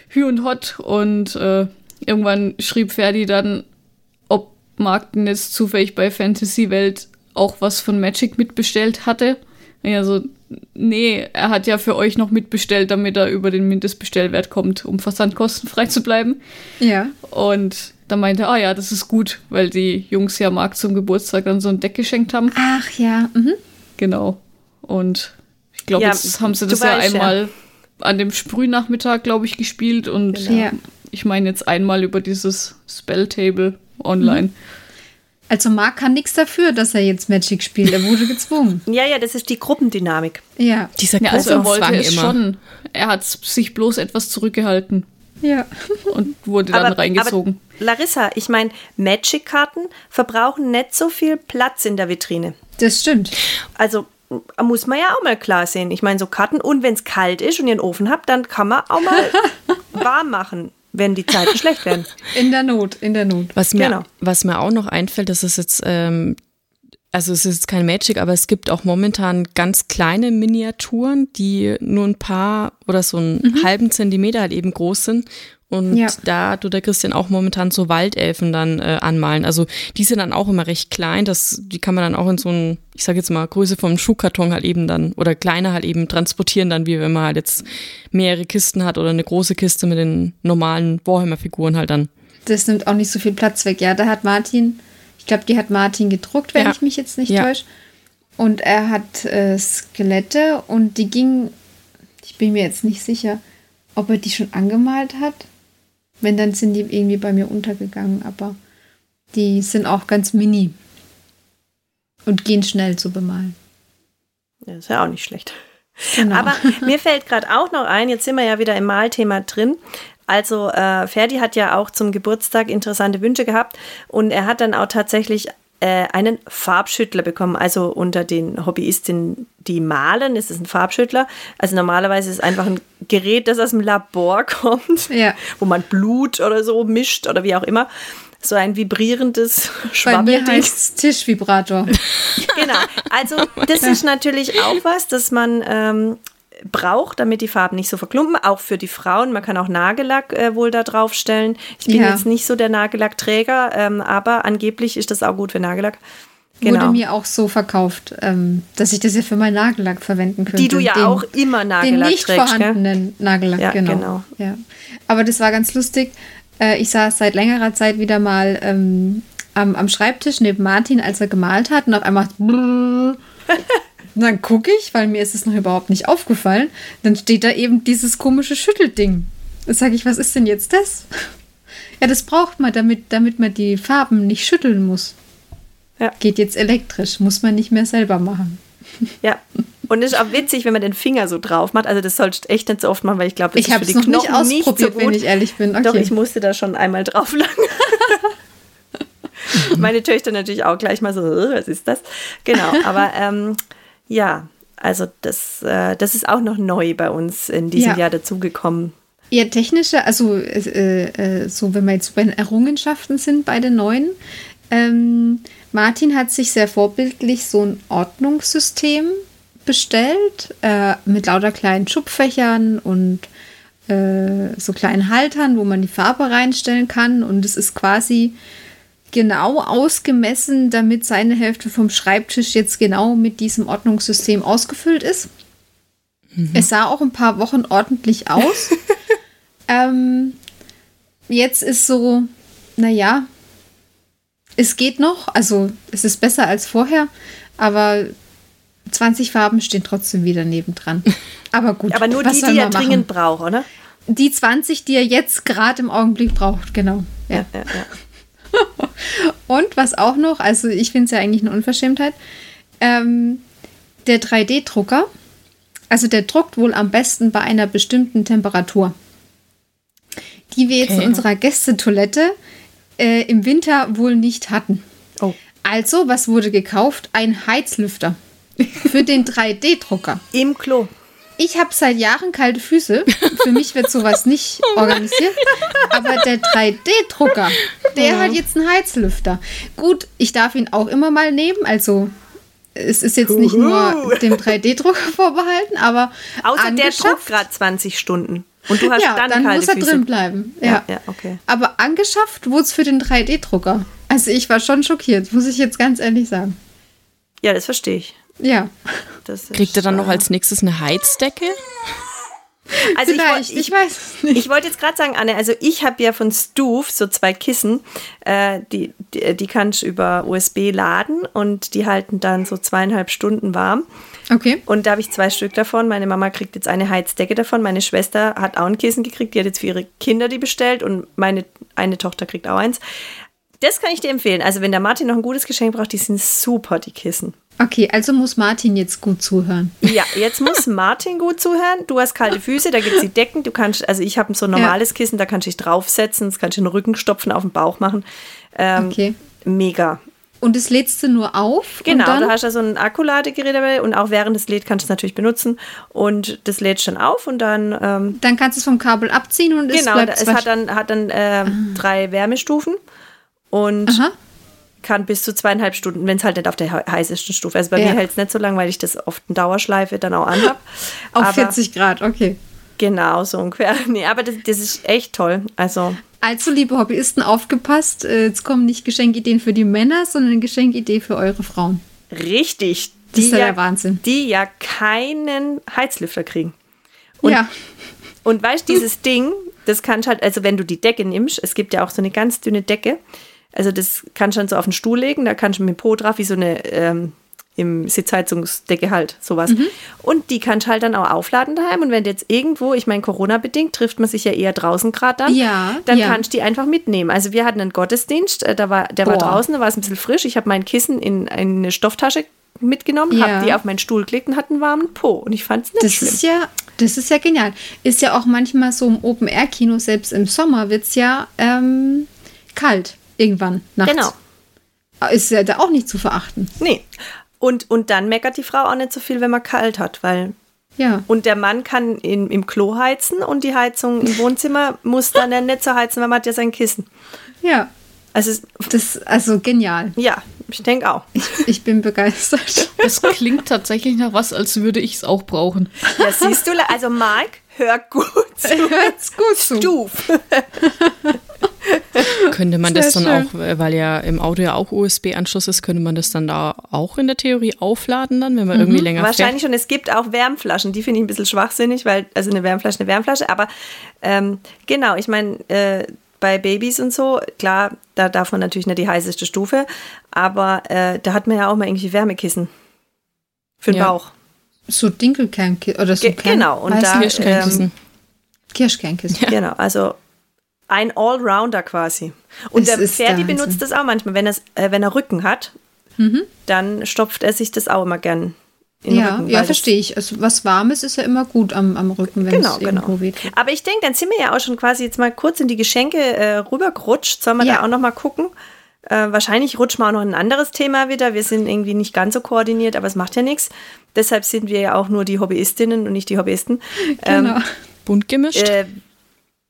Hü und Hot. Und äh, irgendwann schrieb Ferdi dann, ob Mark denn jetzt zufällig bei Fantasy Welt auch was von Magic mitbestellt hatte. Ja, so, nee, er hat ja für euch noch mitbestellt, damit er über den Mindestbestellwert kommt, um versandkostenfrei zu bleiben. Ja. Und da meinte er, ah ja, das ist gut, weil die Jungs ja Marc zum Geburtstag dann so ein Deck geschenkt haben. Ach ja, mhm. Genau. Und ich glaube, ja, jetzt haben sie das ja einmal ja. an dem Sprühnachmittag, glaube ich, gespielt und genau. ich meine jetzt einmal über dieses Spelltable online. Mhm. Also Marc kann nichts dafür, dass er jetzt Magic spielt. Er wurde gezwungen. ja, ja, das ist die Gruppendynamik. Ja. Dieser ja, also er wollte es immer. schon. Er hat sich bloß etwas zurückgehalten. Ja. Und wurde dann aber, reingezogen. Aber Larissa, ich meine, Magic-Karten verbrauchen nicht so viel Platz in der Vitrine. Das stimmt. Also muss man ja auch mal klar sehen. Ich meine, so Karten, und wenn es kalt ist und ihr einen Ofen habt, dann kann man auch mal warm machen wenn die Zeiten schlecht werden. In der Not, in der Not. Was mir, genau. was mir auch noch einfällt, das ist jetzt, ähm, also es ist kein Magic, aber es gibt auch momentan ganz kleine Miniaturen, die nur ein paar oder so einen mhm. halben Zentimeter halt eben groß sind und ja. da tut der Christian auch momentan so Waldelfen dann äh, anmalen. Also die sind dann auch immer recht klein. Das, die kann man dann auch in so ein, ich sage jetzt mal, Größe vom Schuhkarton halt eben dann oder kleiner halt eben transportieren dann, wie wenn man halt jetzt mehrere Kisten hat oder eine große Kiste mit den normalen Warhammer-Figuren halt dann. Das nimmt auch nicht so viel Platz weg. Ja, da hat Martin, ich glaube, die hat Martin gedruckt, wenn ja. ich mich jetzt nicht ja. täusche. Und er hat äh, Skelette und die gingen, ich bin mir jetzt nicht sicher, ob er die schon angemalt hat. Wenn, dann sind die irgendwie bei mir untergegangen, aber die sind auch ganz mini und gehen schnell zu bemalen. Ja, ist ja auch nicht schlecht. Genau. Aber mir fällt gerade auch noch ein, jetzt sind wir ja wieder im Malthema drin. Also äh, Ferdi hat ja auch zum Geburtstag interessante Wünsche gehabt und er hat dann auch tatsächlich äh, einen Farbschüttler bekommen. Also unter den Hobbyistinnen, die malen, ist es ein Farbschüttler. Also normalerweise ist es einfach ein Gerät, das aus dem Labor kommt, ja. wo man Blut oder so mischt oder wie auch immer. So ein vibrierendes Schwabbelding. Bei mir heißt Tischvibrator. genau. Also das ist natürlich auch was, dass man ähm, braucht, damit die Farben nicht so verklumpen. Auch für die Frauen. Man kann auch Nagellack äh, wohl da drauf stellen. Ich bin Ja. jetzt nicht so der Nagellackträger, ähm, aber angeblich ist das auch gut für Nagellack. Genau. Wurde mir auch so verkauft, ähm, dass ich das ja für meinen Nagellack verwenden könnte. Die du ja Den- auch immer Den Nagellack nicht trägst, gell? vorhandenen Nagellack, Ja, genau. genau. Ja. Aber das war ganz lustig. Äh, ich saß seit längerer Zeit wieder mal ähm, am, am Schreibtisch neben Martin, als er gemalt hat und auf einmal und dann gucke ich, weil mir ist es noch überhaupt nicht aufgefallen, dann steht da eben dieses komische Schüttelding. Da sage ich, was ist denn jetzt das? Ja, das braucht man, damit, damit man die Farben nicht schütteln muss. Ja. Geht jetzt elektrisch, muss man nicht mehr selber machen. Ja. Und es ist auch witzig, wenn man den Finger so drauf macht. Also das sollst du echt nicht so oft machen, weil ich glaube, das Ich ist habe für die noch nicht Knochen nicht, ausprobiert, so gut. wenn ich ehrlich bin. Okay. Doch, ich musste da schon einmal drauf langen. Meine Töchter natürlich auch gleich mal so, "Äh, was ist das? Genau, aber ähm, ja, also das, äh, das ist auch noch neu bei uns in diesem Ja. Jahr dazugekommen. Ja, technische, also äh, äh, so, wenn wir jetzt bei den Errungenschaften sind bei den neuen. Ähm, Martin hat sich sehr vorbildlich so ein Ordnungssystem bestellt äh, mit lauter kleinen Schubfächern und äh, so kleinen Haltern, wo man die Farbe reinstellen kann. Und es ist quasi genau ausgemessen, damit seine Hälfte vom Schreibtisch jetzt genau mit diesem Ordnungssystem ausgefüllt ist. Es sah auch ein paar Wochen ordentlich aus. ähm, jetzt ist so, naja, es geht noch, also es ist besser als vorher, aber 20 Farben stehen trotzdem wieder nebendran. Aber gut, Aber nur was die, die er dringend braucht, oder? Die 20, die er jetzt gerade im Augenblick braucht, genau. Ja. Ja, ja. Und was auch noch, also ich finde es ja eigentlich eine Unverschämtheit, ähm, der 3D-Drucker, also der druckt wohl am besten bei einer bestimmten Temperatur. Die wir jetzt in Okay. unserer Gästetoilette äh, im Winter wohl nicht hatten. Oh. Also, was wurde gekauft? Ein Heizlüfter für den 3D-Drucker. Im Klo. Ich habe seit Jahren kalte Füße. Für mich wird sowas nicht organisiert. Aber der 3D-Drucker, der hat jetzt einen Heizlüfter. Gut, ich darf ihn auch immer mal nehmen. Also es ist jetzt nicht nur dem 3D-Drucker vorbehalten, aber Außer der druckt gerade 20 Stunden. Und du hast ja, dann, dann, kalte muss er Füße. drin bleiben. Ja. Ja, ja, okay. Aber angeschafft wurde es für den 3D-Drucker. Also ich war schon schockiert, muss ich jetzt ganz ehrlich sagen. Ja, das verstehe ich. Ja, Das ist, Kriegt er dann noch als nächstes eine Heizdecke? Also ich, vielleicht, woll- ich, weiß es nicht. Ich wollte jetzt gerade sagen, Anne, also ich habe ja von Stuf so zwei Kissen, äh, die, die, die kannst du über USB laden und die halten dann so zweieinhalb Stunden warm. Okay. Und da habe ich zwei Stück davon. Meine Mama kriegt jetzt eine Heizdecke davon. Meine Schwester hat auch ein Kissen gekriegt. Die hat jetzt für ihre Kinder die bestellt und meine eine Tochter kriegt auch eins. Das kann ich dir empfehlen. Also wenn der Martin noch ein gutes Geschenk braucht, die sind super, die Kissen. Okay, also muss Martin jetzt gut zuhören. Ja, jetzt muss Martin gut zuhören. Du hast kalte Füße, da gibt es die Decken. Du kannst, also ich habe so ein normales Kissen, da kannst du dich draufsetzen, das kannst du in den Rücken stopfen, auf den Bauch machen. Ähm, Okay. Mega. Und das lädst du nur auf? Genau, du hast da so ein Akkuladegerät dabei und auch während des lädt kannst du es natürlich benutzen. Und das lädt dann auf und dann, ähm, dann kannst du es vom Kabel abziehen und es genau, bleibt es hat dann, hat dann ähm, drei Wärmestufen und Aha. Kann bis zu zweieinhalb Stunden, wenn es halt nicht auf der he- heißesten Stufe ist. Bei Ja. mir hält es nicht so lang, weil ich das oft in Dauerschleife dann auch anhab. Auf Aber 40 Grad, okay. Genau, so ungefähr. Nee, aber das, das ist echt toll. Also, Also, liebe Hobbyisten, aufgepasst. äh, Jetzt kommen nicht Geschenkideen für die Männer, sondern Geschenkidee für eure Frauen. richtig. Das ist die ja der Wahnsinn. Die ja keinen Heizlüfter kriegen. Und- ja, Und weißt du, dieses Ding, das kannst halt, also wenn du die Decke nimmst, es gibt ja auch so eine ganz dünne Decke. Also das kannst du dann so auf den Stuhl legen, da kannst du mit dem Po drauf, wie so eine ähm, im Sitzheizungsdecke halt, sowas. Mhm. Und die kannst du halt dann auch aufladen daheim. Und wenn jetzt irgendwo, ich meine, Corona-bedingt trifft man sich ja eher draußen gerade dann, Ja, dann ja. kannst du die einfach mitnehmen. Also wir hatten einen Gottesdienst, äh, da war, der war Boah. draußen, da war es ein bisschen frisch. Ich habe mein Kissen in eine Stofftasche mitgenommen, Ja. habe die auf meinen Stuhl gelegt und hatte einen warmen Po. Und ich fand es nicht das schlimm. ist ja, das ist ja genial. Ist ja auch manchmal so im Open-Air-Kino, selbst im Sommer wird es ja ähm, kalt irgendwann nachts. Genau. Ist ja da auch nicht zu verachten. Nee. Und, und dann meckert die Frau auch nicht so viel, wenn man kalt hat, weil. Ja. Und der Mann kann in, im Klo heizen und die Heizung im Wohnzimmer muss dann nicht so heizen, weil man hat ja sein Kissen. Ja. Also, Das also genial. ja, ich denke auch. Ich, ich bin begeistert. Das klingt tatsächlich nach was, als würde ich es auch brauchen. Ja, siehst du, also Marc, hör gut zu. Hört's gut zu. Stuf. Könnte man Sehr das dann schön. auch, weil ja im Auto ja auch USB-Anschluss ist, könnte man das dann da auch in der Theorie aufladen dann, wenn man irgendwie länger Wahrscheinlich schon. Es gibt auch Wärmflaschen, die finde ich ein bisschen schwachsinnig, weil, also eine Wärmflasche, eine Wärmflasche, aber ähm, genau, ich meine, äh, bei Babys und so, klar, da darf man natürlich nicht die heißeste Stufe, aber äh, da hat man ja auch mal irgendwie Wärmekissen für den Ja. Bauch. So Dinkelkernkissen oder so Ge- genau, und da- die? fährt. Kirschkernkissen. Kirschkernkissen. Genau, also ein Allrounder quasi. Und Es der der Ferdi Wahnsinn. benutzt das auch manchmal, wenn, äh, wenn er Rücken hat, dann stopft er sich das auch immer gern in den Ja, Rücken. ja, verstehe ich. Also was Warmes ist ja immer gut am, am Rücken, wenn Genau, es irgendwo genau. wehtut. Aber ich denke, dann sind wir ja auch schon quasi jetzt mal kurz in die Geschenke äh, rübergerutscht. Sollen wir Ja. da auch noch mal gucken? Äh, wahrscheinlich rutschen wir auch noch in ein anderes Thema wieder. Wir sind irgendwie nicht ganz so koordiniert, aber es macht ja nichts. Deshalb sind wir ja auch nur die Hobbyistinnen und nicht die Hobbyisten. Genau. Bunt gemischt. Äh,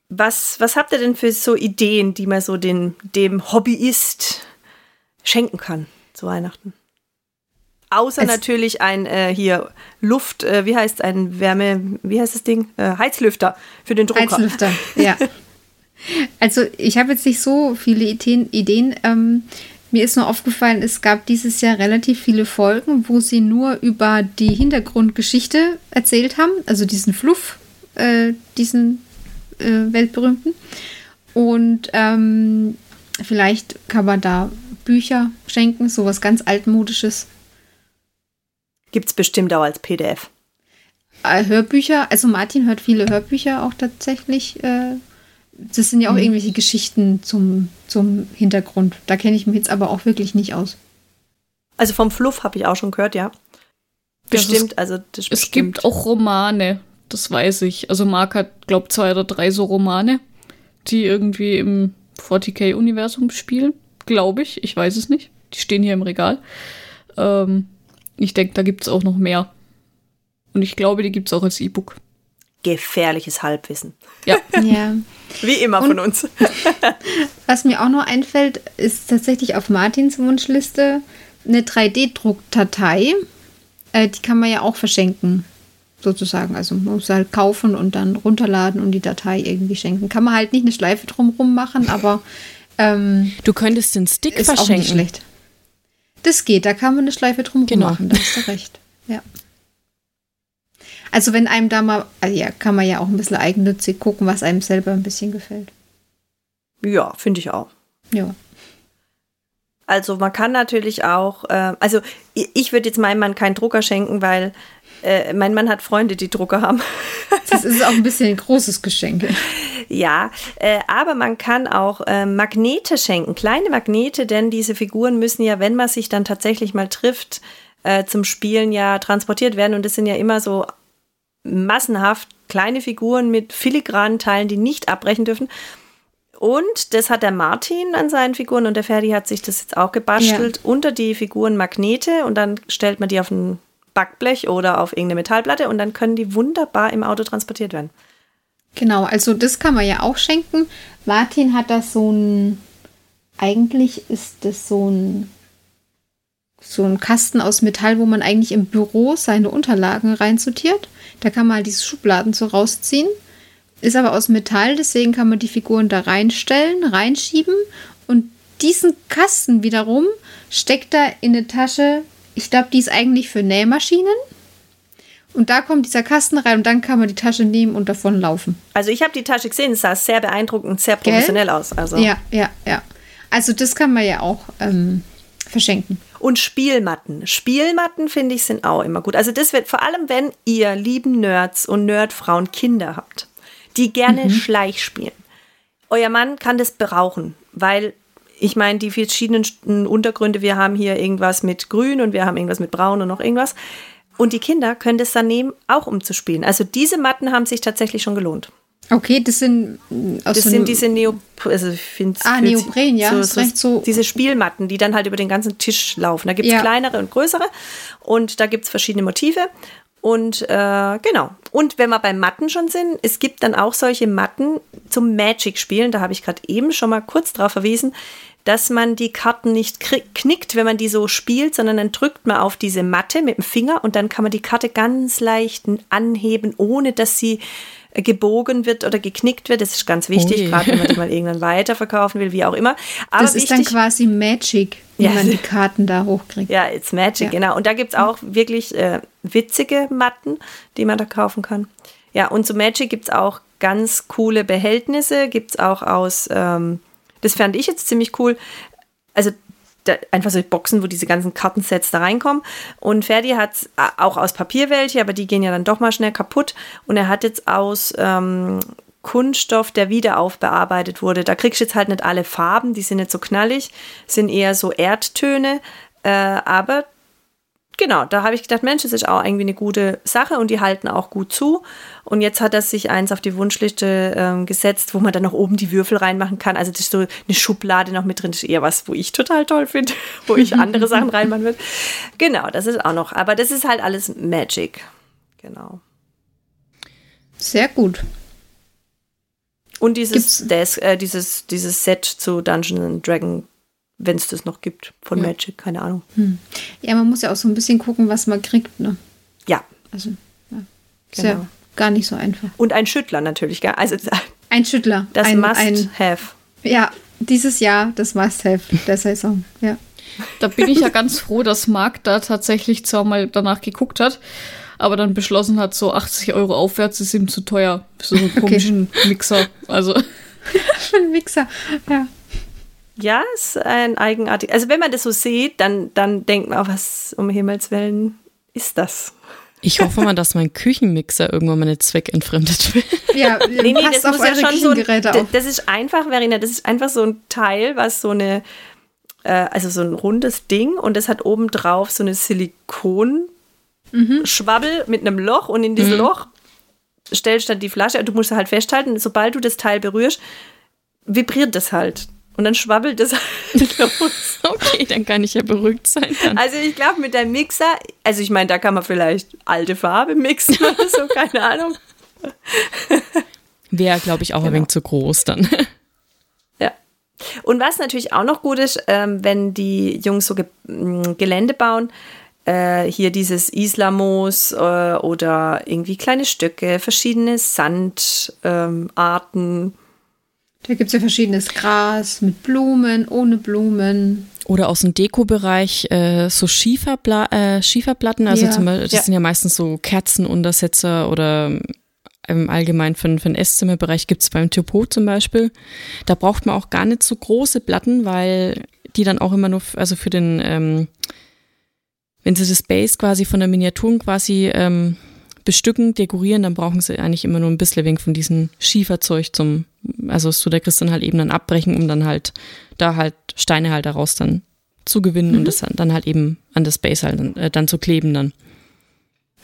was, was habt ihr denn für so Ideen, die man so den, dem Hobbyist schenken kann zu Weihnachten? Außer Es- natürlich ein äh, hier Luft, äh, wie heißt ein Wärme, wie heißt das Ding? Äh, Heizlüfter für den Drucker. Heizlüfter, ja. Also ich habe jetzt nicht so viele Ideen. Ideen. Ähm, mir ist nur aufgefallen, es gab dieses Jahr relativ viele Folgen, wo sie nur über die Hintergrundgeschichte erzählt haben, also diesen Fluff, äh, diesen äh, weltberühmten. Und ähm, vielleicht kann man da Bücher schenken, sowas ganz altmodisches. Gibt es bestimmt auch als PDF. Äh, Hörbücher, also Martin hört viele Hörbücher auch tatsächlich. Äh, das sind ja auch Mhm. irgendwelche Geschichten zum, zum Hintergrund. Da kenne ich mich jetzt aber auch wirklich nicht aus. Also vom Fluff habe ich auch schon gehört, ja. Bestimmt, also das Es bestimmt. gibt auch Romane, das weiß ich. Also Marc hat, glaub zwei oder drei so Romane, die irgendwie im 40k-Universum spielen. Glaube ich. Ich weiß es nicht. Die stehen hier im Regal. Ähm, ich denke, da gibt es auch noch mehr. Und ich glaube, die gibt es auch als E-Book. gefährliches Halbwissen. Ja. Ja. Wie immer von uns. Was mir auch noch einfällt, ist tatsächlich auf Martins Wunschliste eine 3D-Druckdatei. Äh, die kann man ja auch verschenken, sozusagen. Also man muss halt kaufen und dann runterladen und die Datei irgendwie schenken. Kann man halt nicht eine Schleife drumrum machen, aber ähm, Du könntest den Stick ist auch nicht verschenken. schlecht. Das geht, da kann man eine Schleife drumrum Genau. machen, da hast du recht. Ja. Also wenn einem da mal, also ja, kann man ja auch ein bisschen eigennützig gucken, was einem selber ein bisschen gefällt. Ja, finde ich auch. Ja. Also man kann natürlich auch, äh, also ich, ich würde jetzt meinem Mann keinen Drucker schenken, weil äh, mein Mann hat Freunde, die Drucker haben. Das ist auch ein bisschen ein großes Geschenk. ja, äh, aber man kann auch äh, Magnete schenken, kleine Magnete, denn diese Figuren müssen ja, wenn man sich dann tatsächlich mal trifft, äh, zum Spielen ja transportiert werden und das sind ja immer so massenhaft kleine Figuren mit filigranen Teilen, die nicht abbrechen dürfen. Und das hat der Martin an seinen Figuren und der Ferdi hat sich das jetzt auch gebastelt. Unter die Figuren Magnete und dann stellt man die auf ein Backblech oder auf irgendeine Metallplatte und dann können die wunderbar im Auto transportiert werden. Genau, also das kann man ja auch schenken. Martin hat da so ein, eigentlich ist das so ein, so ein Kasten aus Metall, wo man eigentlich im Büro seine Unterlagen reinsortiert. Da kann man halt diese Schubladen so rausziehen. Ist aber aus Metall, deswegen kann man die Figuren da reinstellen, reinschieben und diesen Kasten wiederum steckt er in eine Tasche. Ich glaube, die ist eigentlich für Nähmaschinen. Und da kommt dieser Kasten rein und dann kann man die Tasche nehmen und davon laufen. Also ich habe die Tasche gesehen, es sah sehr beeindruckend sehr Gell? professionell aus. Also. Ja, ja, ja. Also das kann man ja auch ähm, verschenken. Und Spielmatten. Spielmatten finde ich sind auch immer gut. Also das wird vor allem, wenn ihr lieben Nerds und Nerdfrauen Kinder habt, die gerne Schleich spielen. Euer Mann kann das berauchen, weil ich meine, die verschiedenen Untergründe, wir haben hier irgendwas mit Grün und wir haben irgendwas mit Braun und noch irgendwas. Und die Kinder können das dann nehmen, auch um zu spielen. Also diese Matten haben sich tatsächlich schon gelohnt. Okay, das sind mm, aus Das so sind diese Neo, also ich finde Ah, Neopren, ja, hast recht, so- diese Spielmatten, die dann halt über den ganzen Tisch laufen. Da gibt es Ja. kleinere und größere und da gibt es verschiedene Motive. Und äh, genau. Und wenn wir beim Matten schon sind, es gibt dann auch solche Matten zum Magic-Spielen. Da habe ich gerade eben schon mal kurz drauf verwiesen. dass man die Karten nicht knickt, wenn man die so spielt, sondern dann drückt man auf diese Matte mit dem Finger und dann kann man die Karte ganz leicht anheben, ohne dass sie gebogen wird oder geknickt wird. Das ist ganz wichtig, gerade wenn man die mal irgendwann weiterverkaufen will, wie auch immer. Aber das ist wichtig, dann quasi Magic, wie ja. man die Karten da hochkriegt. Ja, it's Magic, ja. genau. Und da gibt es auch wirklich äh, witzige Matten, die man da kaufen kann. Ja, und zu Magic gibt es auch ganz coole Behältnisse, gibt es auch aus, ähm, das fand ich jetzt ziemlich cool. Also da, einfach so Boxen, wo diese ganzen Kartensets da reinkommen. Und Ferdi hat auch aus Papier welche, aber die gehen ja dann doch mal schnell kaputt. Und er hat jetzt aus ähm, Kunststoff, der wieder aufbearbeitet wurde. Da kriegst du jetzt halt nicht alle Farben, die sind nicht so knallig, sind eher so Erdtöne. Äh, aber genau, da habe ich gedacht, Mensch, das ist auch irgendwie eine gute Sache und die halten auch gut zu. Und jetzt hat er sich eins auf die Wunschliste ähm, gesetzt, wo man dann noch oben die Würfel reinmachen kann. Also das ist so eine Schublade noch mit drin. Das ist eher was, wo ich total toll finde, wo ich andere Sachen reinmachen würde. Genau, das ist auch noch. Aber das ist halt alles Magic. Genau. Sehr gut. Und dieses, Desk, äh, dieses, dieses Set zu Dungeons Dragons wenn es das noch gibt von ja. Magic, keine Ahnung. Hm. Ja, man muss ja auch so ein bisschen gucken, was man kriegt, ne? Ja. Also, ja. Ist genau. ja gar nicht so einfach. Und ein Schüttler natürlich, gell? Also, ein Schüttler. Das ein, Must-Have. Ja, dieses Jahr das Must-Have der Saison, ja. Da bin ich ja ganz froh, dass Marc da tatsächlich zwar mal danach geguckt hat, aber dann beschlossen hat, so 80 Euro aufwärts ist ihm zu teuer so einen komischen okay. Mixer. Also. für einen Mixer, ja. Ja, ist ein eigenartig. Also wenn man das so sieht, dann, dann denkt man, was um Himmels Willen ist das? Ich hoffe mal, dass mein Küchenmixer irgendwann mal nicht zweckentfremdet wird. Ja, nee, nee, das muss ja schon so ein, Das ist einfach, Verena, das ist einfach so ein Teil, was so eine, äh, also so ein rundes Ding und das hat oben drauf so eine Silikon mhm. Schwabbel mit einem Loch und in diesem mhm. Loch stellst du dann die Flasche du musst halt festhalten, sobald du das Teil berührst, vibriert das halt. Und dann schwabbelt es halt los. okay, dann kann ich ja beruhigt sein. Dann. Also ich glaube mit deinem Mixer, also ich meine, da kann man vielleicht alte Farbe mixen oder so, keine Ahnung. Wäre, glaube ich, auch genau. ein wenig zu groß dann. Ja. Und was natürlich auch noch gut ist, ähm, wenn die Jungs so Ge Gelände bauen, äh, hier dieses Islamos äh, oder irgendwie kleine Stöcke, verschiedene Sandarten. Ähm, da gibt es ja verschiedenes Gras mit Blumen, ohne Blumen. Oder aus dem Dekobereich äh, so Schieferbla äh, Schieferplatten, also ja. zum Beispiel, das ja. sind ja meistens so Kerzenuntersetzer oder im Allgemeinen für, für den Esszimmerbereich gibt es beim Typo zum Beispiel. Da braucht man auch gar nicht so große Platten, weil die dann auch immer nur, also für den, ähm, wenn sie das Base quasi von der Miniaturen quasi ähm, bestücken, dekorieren, dann brauchen sie eigentlich immer nur ein bisschen wenig von diesem Schieferzeug zum, also so der Christ dann halt eben dann abbrechen, um dann halt da halt Steine halt daraus dann zu gewinnen mhm. und das dann halt eben an das Base halt dann, äh, dann zu kleben dann.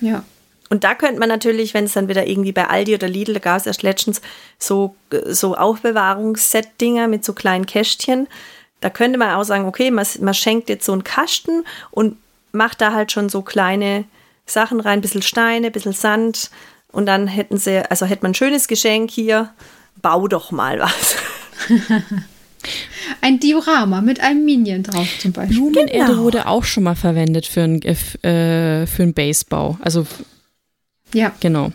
Ja. Und da könnte man natürlich, wenn es dann wieder irgendwie bei Aldi oder Lidl, da gab es erst letztens so, so Aufbewahrungsset-Dinger mit so kleinen Kästchen. Da könnte man auch sagen, okay, man, man schenkt jetzt so einen Kasten und macht da halt schon so kleine Sachen rein, ein bisschen Steine, ein bisschen Sand und dann hätten sie, also hätte man ein schönes Geschenk hier, bau doch mal was. ein Diorama mit einem Minion drauf zum Beispiel. Blumenerde genau. wurde auch schon mal verwendet für einen äh, für einen Basebau. Also ja. Genau.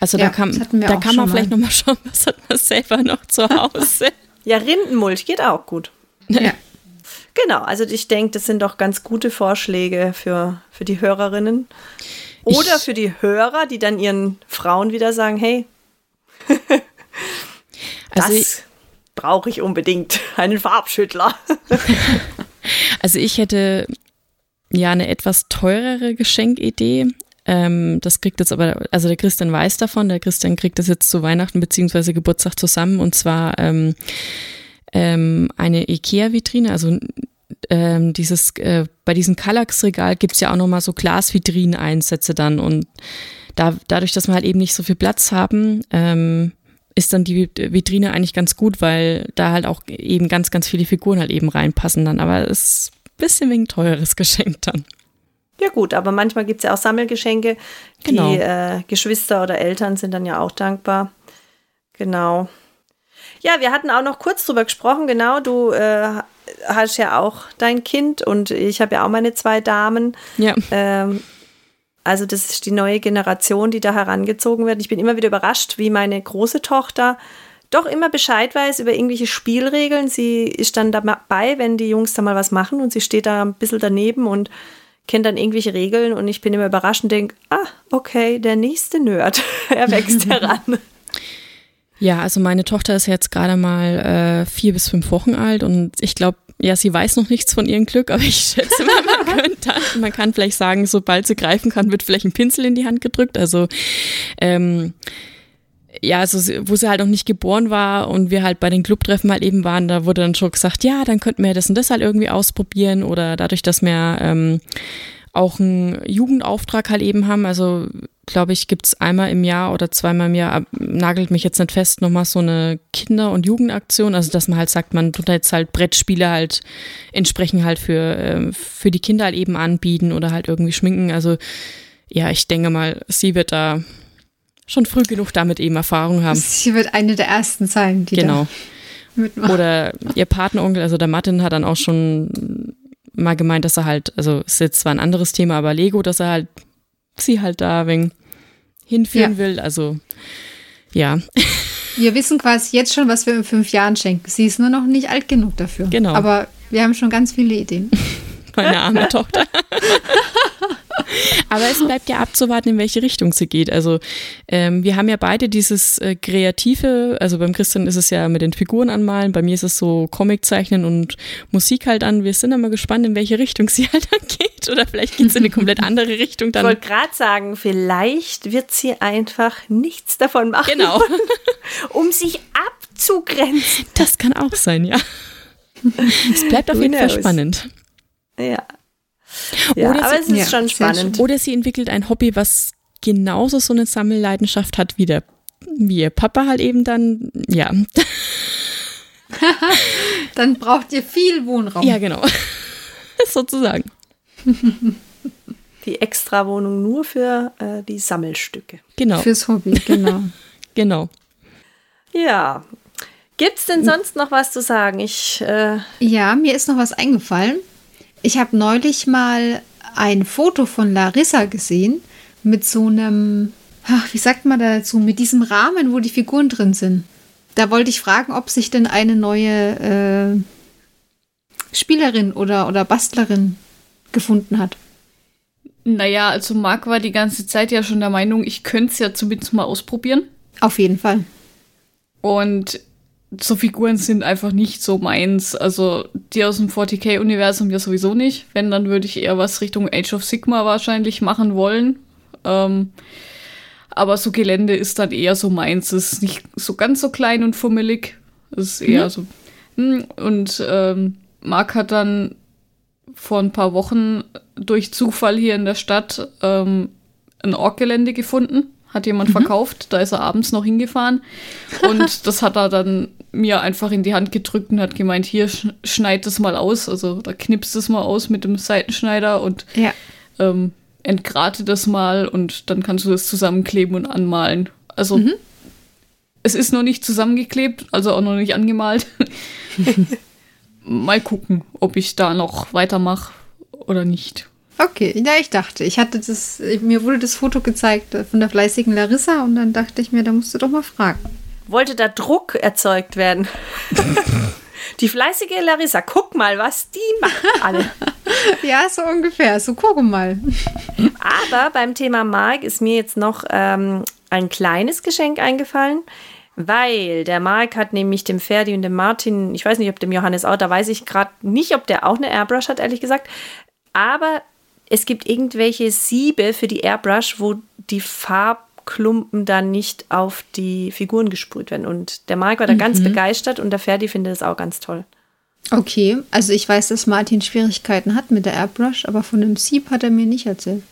Also ja, da kann, da kann man vielleicht mal. noch mal schauen, was hat man selber noch zu Hause. ja, Rindenmulch geht auch gut. Ja. Genau, also ich denke, das sind doch ganz gute Vorschläge für, für die Hörerinnen. Oder ich, für die Hörer, die dann ihren Frauen wieder sagen, hey, also das brauche ich unbedingt, einen Farbschüttler. also ich hätte ja eine etwas teurere Geschenkidee. Ähm, das kriegt jetzt aber, also der Christian weiß davon, der Christian kriegt das jetzt zu Weihnachten bzw. Geburtstag zusammen und zwar ähm, ähm, eine IKEA-Vitrine, also ähm, dieses, äh, bei diesem Kallax-Regal gibt es ja auch nochmal so Glasvitrinen-Einsätze dann und da, dadurch, dass wir halt eben nicht so viel Platz haben, ähm, ist dann die Vitrine eigentlich ganz gut, weil da halt auch eben ganz, ganz viele Figuren halt eben reinpassen dann. Aber es ist ein bisschen wegen teures Geschenk dann. Ja gut, aber manchmal gibt es ja auch Sammelgeschenke. Genau. Die äh, Geschwister oder Eltern sind dann ja auch dankbar. Genau. Ja, wir hatten auch noch kurz drüber gesprochen, genau. Du äh, hast ja auch dein Kind und ich habe ja auch meine zwei Damen. Ja. Ähm, also das ist die neue Generation, die da herangezogen wird. Ich bin immer wieder überrascht, wie meine große Tochter doch immer Bescheid weiß über irgendwelche Spielregeln. Sie ist dann dabei, wenn die Jungs da mal was machen und sie steht da ein bisschen daneben und kennt dann irgendwelche Regeln und ich bin immer überrascht und denke, ah, okay, der nächste Nerd, er wächst heran. Ja, also meine Tochter ist jetzt gerade mal äh, vier bis fünf Wochen alt und ich glaube, ja, sie weiß noch nichts von ihrem Glück, aber ich schätze mal, man, könnte, man kann vielleicht sagen, sobald sie greifen kann, wird vielleicht ein Pinsel in die Hand gedrückt. Also ähm, ja, also wo sie halt noch nicht geboren war und wir halt bei den Clubtreffen halt eben waren, da wurde dann schon gesagt, ja, dann könnten wir das und das halt irgendwie ausprobieren oder dadurch, dass wir ähm, auch einen Jugendauftrag halt eben haben, also glaube ich, gibt's einmal im Jahr oder zweimal im Jahr, nagelt mich jetzt nicht fest, nochmal so eine Kinder- und Jugendaktion, also dass man halt sagt, man tut jetzt halt Brettspiele halt entsprechend halt für, äh, für die Kinder halt eben anbieten oder halt irgendwie schminken, also ja, ich denke mal, sie wird da schon früh genug damit eben Erfahrung haben. Sie wird eine der ersten sein, die genau. mitmacht. Oder ihr Patenonkel, also der Martin, hat dann auch schon mal gemeint, dass er halt, also ist jetzt zwar ein anderes Thema, aber Lego, dass er halt sie halt da wegen hinführen ja. will. Also ja. Wir wissen quasi jetzt schon, was wir in fünf Jahren schenken. Sie ist nur noch nicht alt genug dafür. Genau. Aber wir haben schon ganz viele Ideen. Meine arme Tochter. Aber es bleibt ja abzuwarten, in welche Richtung sie geht. Also ähm, wir haben ja beide dieses äh, Kreative, also beim Christian ist es ja mit den Figuren anmalen, bei mir ist es so Comic zeichnen und Musik halt an. Wir sind immer gespannt, in welche Richtung sie halt dann geht. Oder vielleicht geht es in eine komplett andere Richtung dann. Ich wollte gerade sagen, vielleicht wird sie einfach nichts davon machen. Genau. um sich abzugrenzen. Das kann auch sein, ja. Es bleibt auf jeden Fall spannend. Ja. Ja, oder aber sie, es ist ja, schon spannend. Oder sie entwickelt ein Hobby, was genauso so eine Sammelleidenschaft hat wie der wie ihr Papa halt eben dann, ja. dann braucht ihr viel Wohnraum. Ja, genau. Sozusagen. Die Extrawohnung nur für äh, die Sammelstücke. Genau. Fürs Hobby, genau. genau. Ja. Gibt es denn sonst noch was zu sagen? Ich, äh ja, mir ist noch was eingefallen. Ich habe neulich mal ein Foto von Larissa gesehen mit so einem, ach, wie sagt man dazu, mit diesem Rahmen, wo die Figuren drin sind. Da wollte ich fragen, ob sich denn eine neue äh, Spielerin oder, oder Bastlerin gefunden hat. Naja, also Marc war die ganze Zeit ja schon der Meinung, ich könnte es ja zumindest mal ausprobieren. Auf jeden Fall. Und so Figuren sind einfach nicht so meins. Also die aus dem 40k-Universum ja sowieso nicht. Wenn, dann würde ich eher was Richtung Age of Sigma wahrscheinlich machen wollen. Ähm, aber so Gelände ist dann eher so meins. Es ist nicht so ganz so klein und fummelig. Es ist eher mhm. so. Hm, und ähm, Marc hat dann vor ein paar Wochen durch Zufall hier in der Stadt ähm, ein Orkgelände gefunden hat jemand mhm. verkauft, da ist er abends noch hingefahren und das hat er dann mir einfach in die Hand gedrückt und hat gemeint, hier schneid das mal aus, also da knipst es mal aus mit dem Seitenschneider und ja. ähm, entgrate das mal und dann kannst du das zusammenkleben und anmalen. Also mhm. es ist noch nicht zusammengeklebt, also auch noch nicht angemalt. mal gucken, ob ich da noch weitermache oder nicht. Okay, ja, ich dachte, ich hatte das, mir wurde das Foto gezeigt von der fleißigen Larissa und dann dachte ich mir, da musst du doch mal fragen. Wollte da Druck erzeugt werden? die fleißige Larissa, guck mal, was die macht alle. ja, so ungefähr, so guck mal. Aber beim Thema Mark ist mir jetzt noch ähm, ein kleines Geschenk eingefallen. Weil der Mark hat nämlich dem Ferdi und dem Martin, ich weiß nicht, ob dem Johannes auch, da weiß ich gerade nicht, ob der auch eine Airbrush hat, ehrlich gesagt. Aber es gibt irgendwelche Siebe für die Airbrush, wo die Farbklumpen dann nicht auf die Figuren gesprüht werden. Und der Marc war da mhm. ganz begeistert und der Ferdi findet es auch ganz toll. Okay, also ich weiß, dass Martin Schwierigkeiten hat mit der Airbrush, aber von dem Sieb hat er mir nicht erzählt.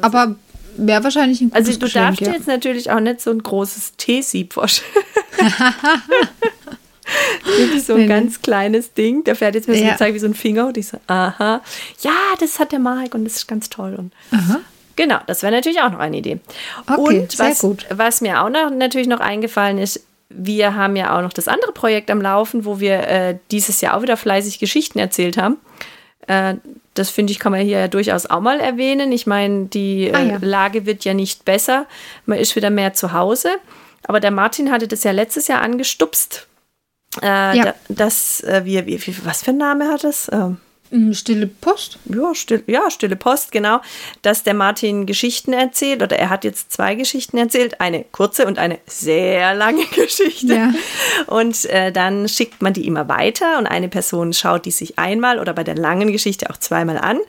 Aber wäre wahrscheinlich ein gutes Also du Geschenk, darfst ja. jetzt natürlich auch nicht so ein großes T-Sieb vorstellen. Wirklich so ein ganz kleines Ding. Der fährt jetzt mir so ja. gezeigt wie so ein Finger und ich so, aha. Ja, das hat der Marek und das ist ganz toll. Und aha. Genau, das wäre natürlich auch noch eine Idee. Okay, und was, gut. was mir auch noch natürlich noch eingefallen ist, wir haben ja auch noch das andere Projekt am Laufen, wo wir äh, dieses Jahr auch wieder fleißig Geschichten erzählt haben. Äh, das finde ich, kann man hier ja durchaus auch mal erwähnen. Ich meine, die äh, Ah, ja. Lage wird ja nicht besser. Man ist wieder mehr zu Hause. Aber der Martin hatte das ja letztes Jahr angestupst. Äh, Ja. da, dass wir, wie, was für ein Name hat es? Ähm, Stille Post. ja, still, ja, Stille Post, genau, dass der Martin Geschichten erzählt oder er hat jetzt zwei Geschichten erzählt, eine kurze und eine sehr lange Geschichte. Ja. Und äh, dann schickt man die immer weiter und eine Person schaut die sich einmal oder bei der langen Geschichte auch zweimal an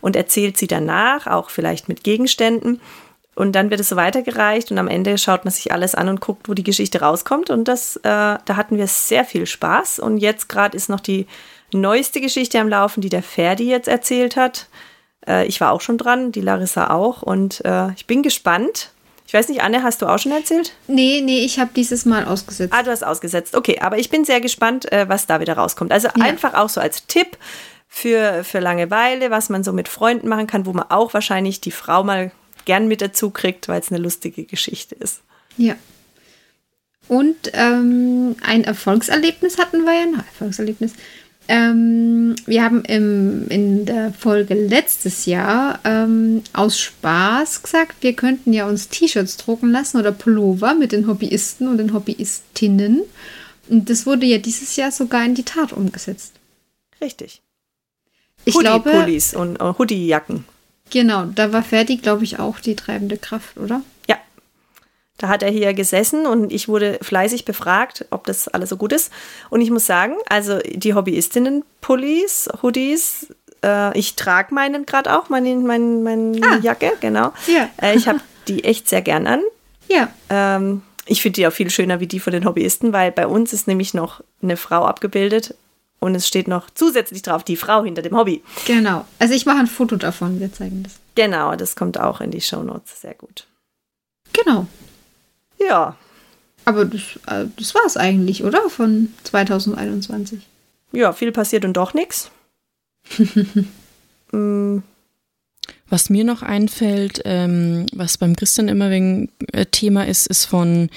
und erzählt sie danach, auch vielleicht mit Gegenständen. Und dann wird es so weitergereicht und am Ende schaut man sich alles an und guckt, wo die Geschichte rauskommt. Und das, äh, da hatten wir sehr viel Spaß. Und jetzt gerade ist noch die neueste Geschichte am Laufen, die der Ferdi jetzt erzählt hat. Äh, ich war auch schon dran, die Larissa auch. Und äh, ich bin gespannt. Ich weiß nicht, Anne, hast du auch schon erzählt? Nee, nee, ich habe dieses Mal ausgesetzt. Ah, du hast ausgesetzt. Okay, aber ich bin sehr gespannt, äh, was da wieder rauskommt. Also einfach auch so als Tipp für, für Langeweile, was man so mit Freunden machen kann, wo man auch wahrscheinlich die Frau mal gern mit dazu kriegt, weil es eine lustige Geschichte ist. Ja. Und ähm, ein Erfolgserlebnis hatten wir ja. Na, Erfolgserlebnis. Ähm, wir haben im, in der Folge letztes Jahr ähm, aus Spaß gesagt, wir könnten ja uns T-Shirts drucken lassen oder Pullover mit den Hobbyisten und den Hobbyistinnen. Und das wurde ja dieses Jahr sogar in die Tat umgesetzt. Richtig. Ich glaube, Hoodie-Pullis und äh, Hoodie-Jacken. genau, da war Ferdi, glaube ich, auch die treibende Kraft, oder? Da hat er hier gesessen und ich wurde fleißig befragt, ob das alles so gut ist. Und ich muss sagen, also die Hobbyistinnen-Pullis, Hoodies, äh, ich trage meinen gerade auch, meine, meine, meine Ah. Jacke, genau. Ja. Äh, ich habe die echt sehr gern an. Ja. Ähm, ich finde die auch viel schöner wie die von den Hobbyisten, weil bei uns ist nämlich noch eine Frau abgebildet und es steht noch zusätzlich drauf die Frau hinter dem Hobby. Genau. Also ich mache ein Foto davon, wir zeigen das. Genau, das kommt auch in die Shownotes. Sehr gut. Genau. Ja, Aber das, äh, das war es eigentlich, oder? Von 2021. ja, viel passiert und doch nichts. Mm, Was mir noch einfällt, ähm, was beim Christian immer wegen äh, Thema ist, ist von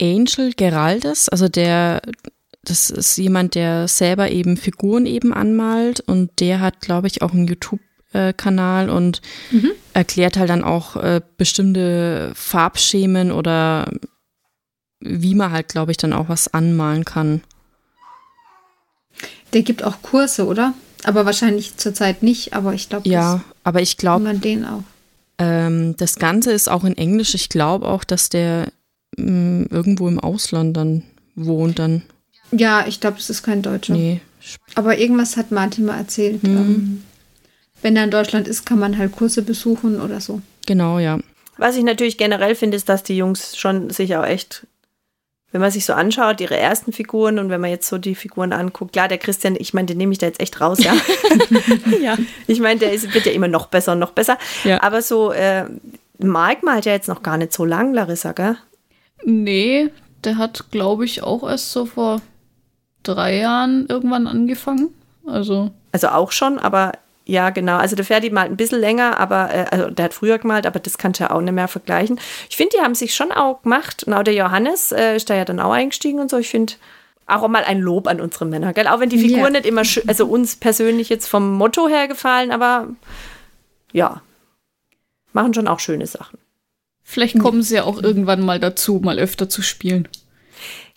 Angel Geraldes. Also der, das ist jemand, der selber eben Figuren eben anmalt und der hat, glaube ich, auch einen YouTube-Kanal und erklärt halt dann auch äh, bestimmte Farbschemen oder wie man halt, glaube ich, dann auch was anmalen kann. Der gibt auch Kurse, oder? Aber wahrscheinlich zurzeit nicht, aber ich glaube, Ja, aber ich glaube, man den auch. Ähm, das Ganze ist auch in Englisch. Ich glaube auch, dass der mh, irgendwo im Ausland dann wohnt. Dann, Ja, ich glaube, das ist kein Deutscher. nee. Aber irgendwas hat Martin mal erzählt. Ähm, wenn er in Deutschland ist, kann man halt Kurse besuchen oder so. Genau, ja. Was ich natürlich generell finde, ist, dass die Jungs schon sich auch echt, wenn man sich so anschaut, ihre ersten Figuren und wenn man jetzt so die Figuren anguckt, klar, der Christian, ich meine, den nehme ich da jetzt echt raus, ja. ja. Ich meine, der ist, wird ja immer noch besser und noch besser. Ja. Aber so, äh, Mark malt ja jetzt noch gar nicht so lang, Larissa, gell? Nee, der hat, glaube ich, auch erst so vor drei Jahren irgendwann angefangen. Also, Also auch schon, aber ja, genau. Also der Ferdi malt ein bisschen länger, aber äh, also der hat früher gemalt, aber das kannst du ja auch nicht mehr vergleichen. Ich finde, die haben sich schon auch gemacht. Und auch der Johannes äh, ist da ja dann auch eingestiegen und so. Ich finde auch mal ein Lob an unsere Männer, gell? Auch wenn die Figuren Ja. nicht immer also uns persönlich jetzt vom Motto her gefallen, aber ja, machen schon auch schöne Sachen. vielleicht kommen sie ja auch irgendwann mal dazu, mal öfter zu spielen.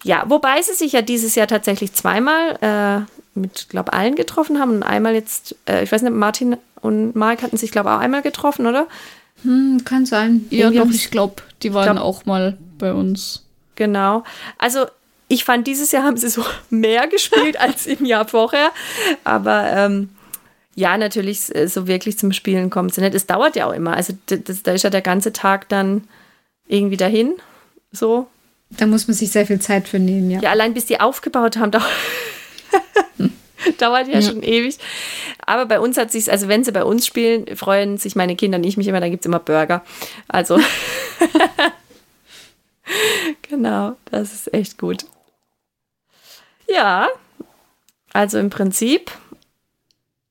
Ja, wobei sie sich ja dieses Jahr tatsächlich zweimal äh, mit, glaube allen getroffen haben und einmal jetzt, äh, ich weiß nicht, Martin und Mark hatten sich, glaube auch einmal getroffen, oder? Hm, kann sein. Ja, Irgendwie doch, ich glaube, die waren glaub- auch mal bei uns. Genau. Also ich fand, dieses Jahr haben sie so mehr gespielt als im Jahr vorher. Aber ähm, ja, natürlich, so wirklich zum Spielen kommt sie nicht. Es dauert ja auch immer. Also da ist ja der ganze Tag dann irgendwie dahin. So. Da muss man sich sehr viel Zeit für nehmen, ja. Ja, allein bis die aufgebaut haben, dauert, dauert ja, schon ewig. Aber bei uns hat sich, also wenn sie bei uns spielen, freuen sich meine Kinder und ich mich immer, da gibt es immer Burger. Also genau, das ist echt gut. Ja, also im Prinzip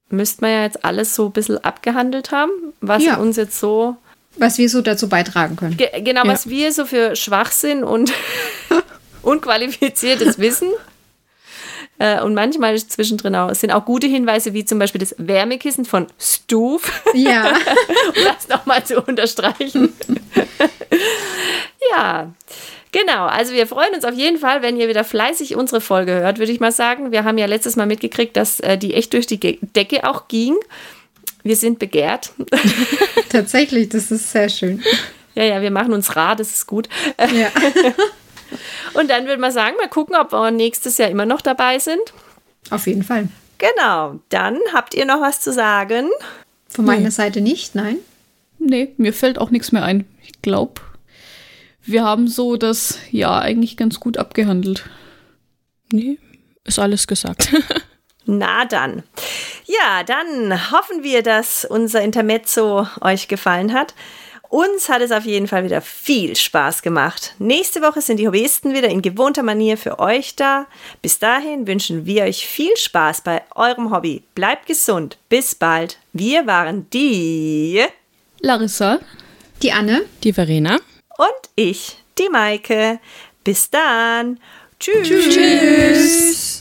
müsste man ja jetzt alles so ein bisschen abgehandelt haben, was Ja. uns jetzt so Was wir so dazu beitragen können. Ge genau, Ja. was wir so für Schwachsinn und unqualifiziertes Wissen. Äh, und manchmal ist zwischendrin auch, sind auch gute Hinweise, wie zum Beispiel das Wärmekissen von Stuf. Ja. um das nochmal zu unterstreichen. ja. Genau, also wir freuen uns auf jeden Fall, wenn ihr wieder fleißig unsere Folge hört, würde ich mal sagen. Wir haben ja letztes Mal mitgekriegt, dass äh, die echt durch die Decke auch ging. Wir sind begehrt. Tatsächlich, das ist sehr schön. Ja, ja, wir machen uns rar, das ist gut. Ja. Und dann würde man sagen, mal gucken, ob wir nächstes Jahr immer noch dabei sind. Auf jeden Fall. Genau, dann habt ihr noch was zu sagen? Von meiner Seite nicht, nein. Nee, mir fällt auch nichts mehr ein. Ich glaube, wir haben so das Jahr eigentlich ganz gut abgehandelt. Nee, ist alles gesagt. Na dann. Ja, dann hoffen wir, dass unser Intermezzo euch gefallen hat. Uns hat es auf jeden Fall wieder viel Spaß gemacht. Nächste Woche sind die Hobbyisten wieder in gewohnter Manier für euch da. Bis dahin wünschen wir euch viel Spaß bei eurem Hobby. Bleibt gesund. Bis bald. Wir waren die Larissa, Die Anne. Die Verena. und ich, die Maike. Bis dann. Tschüss. Tschüss.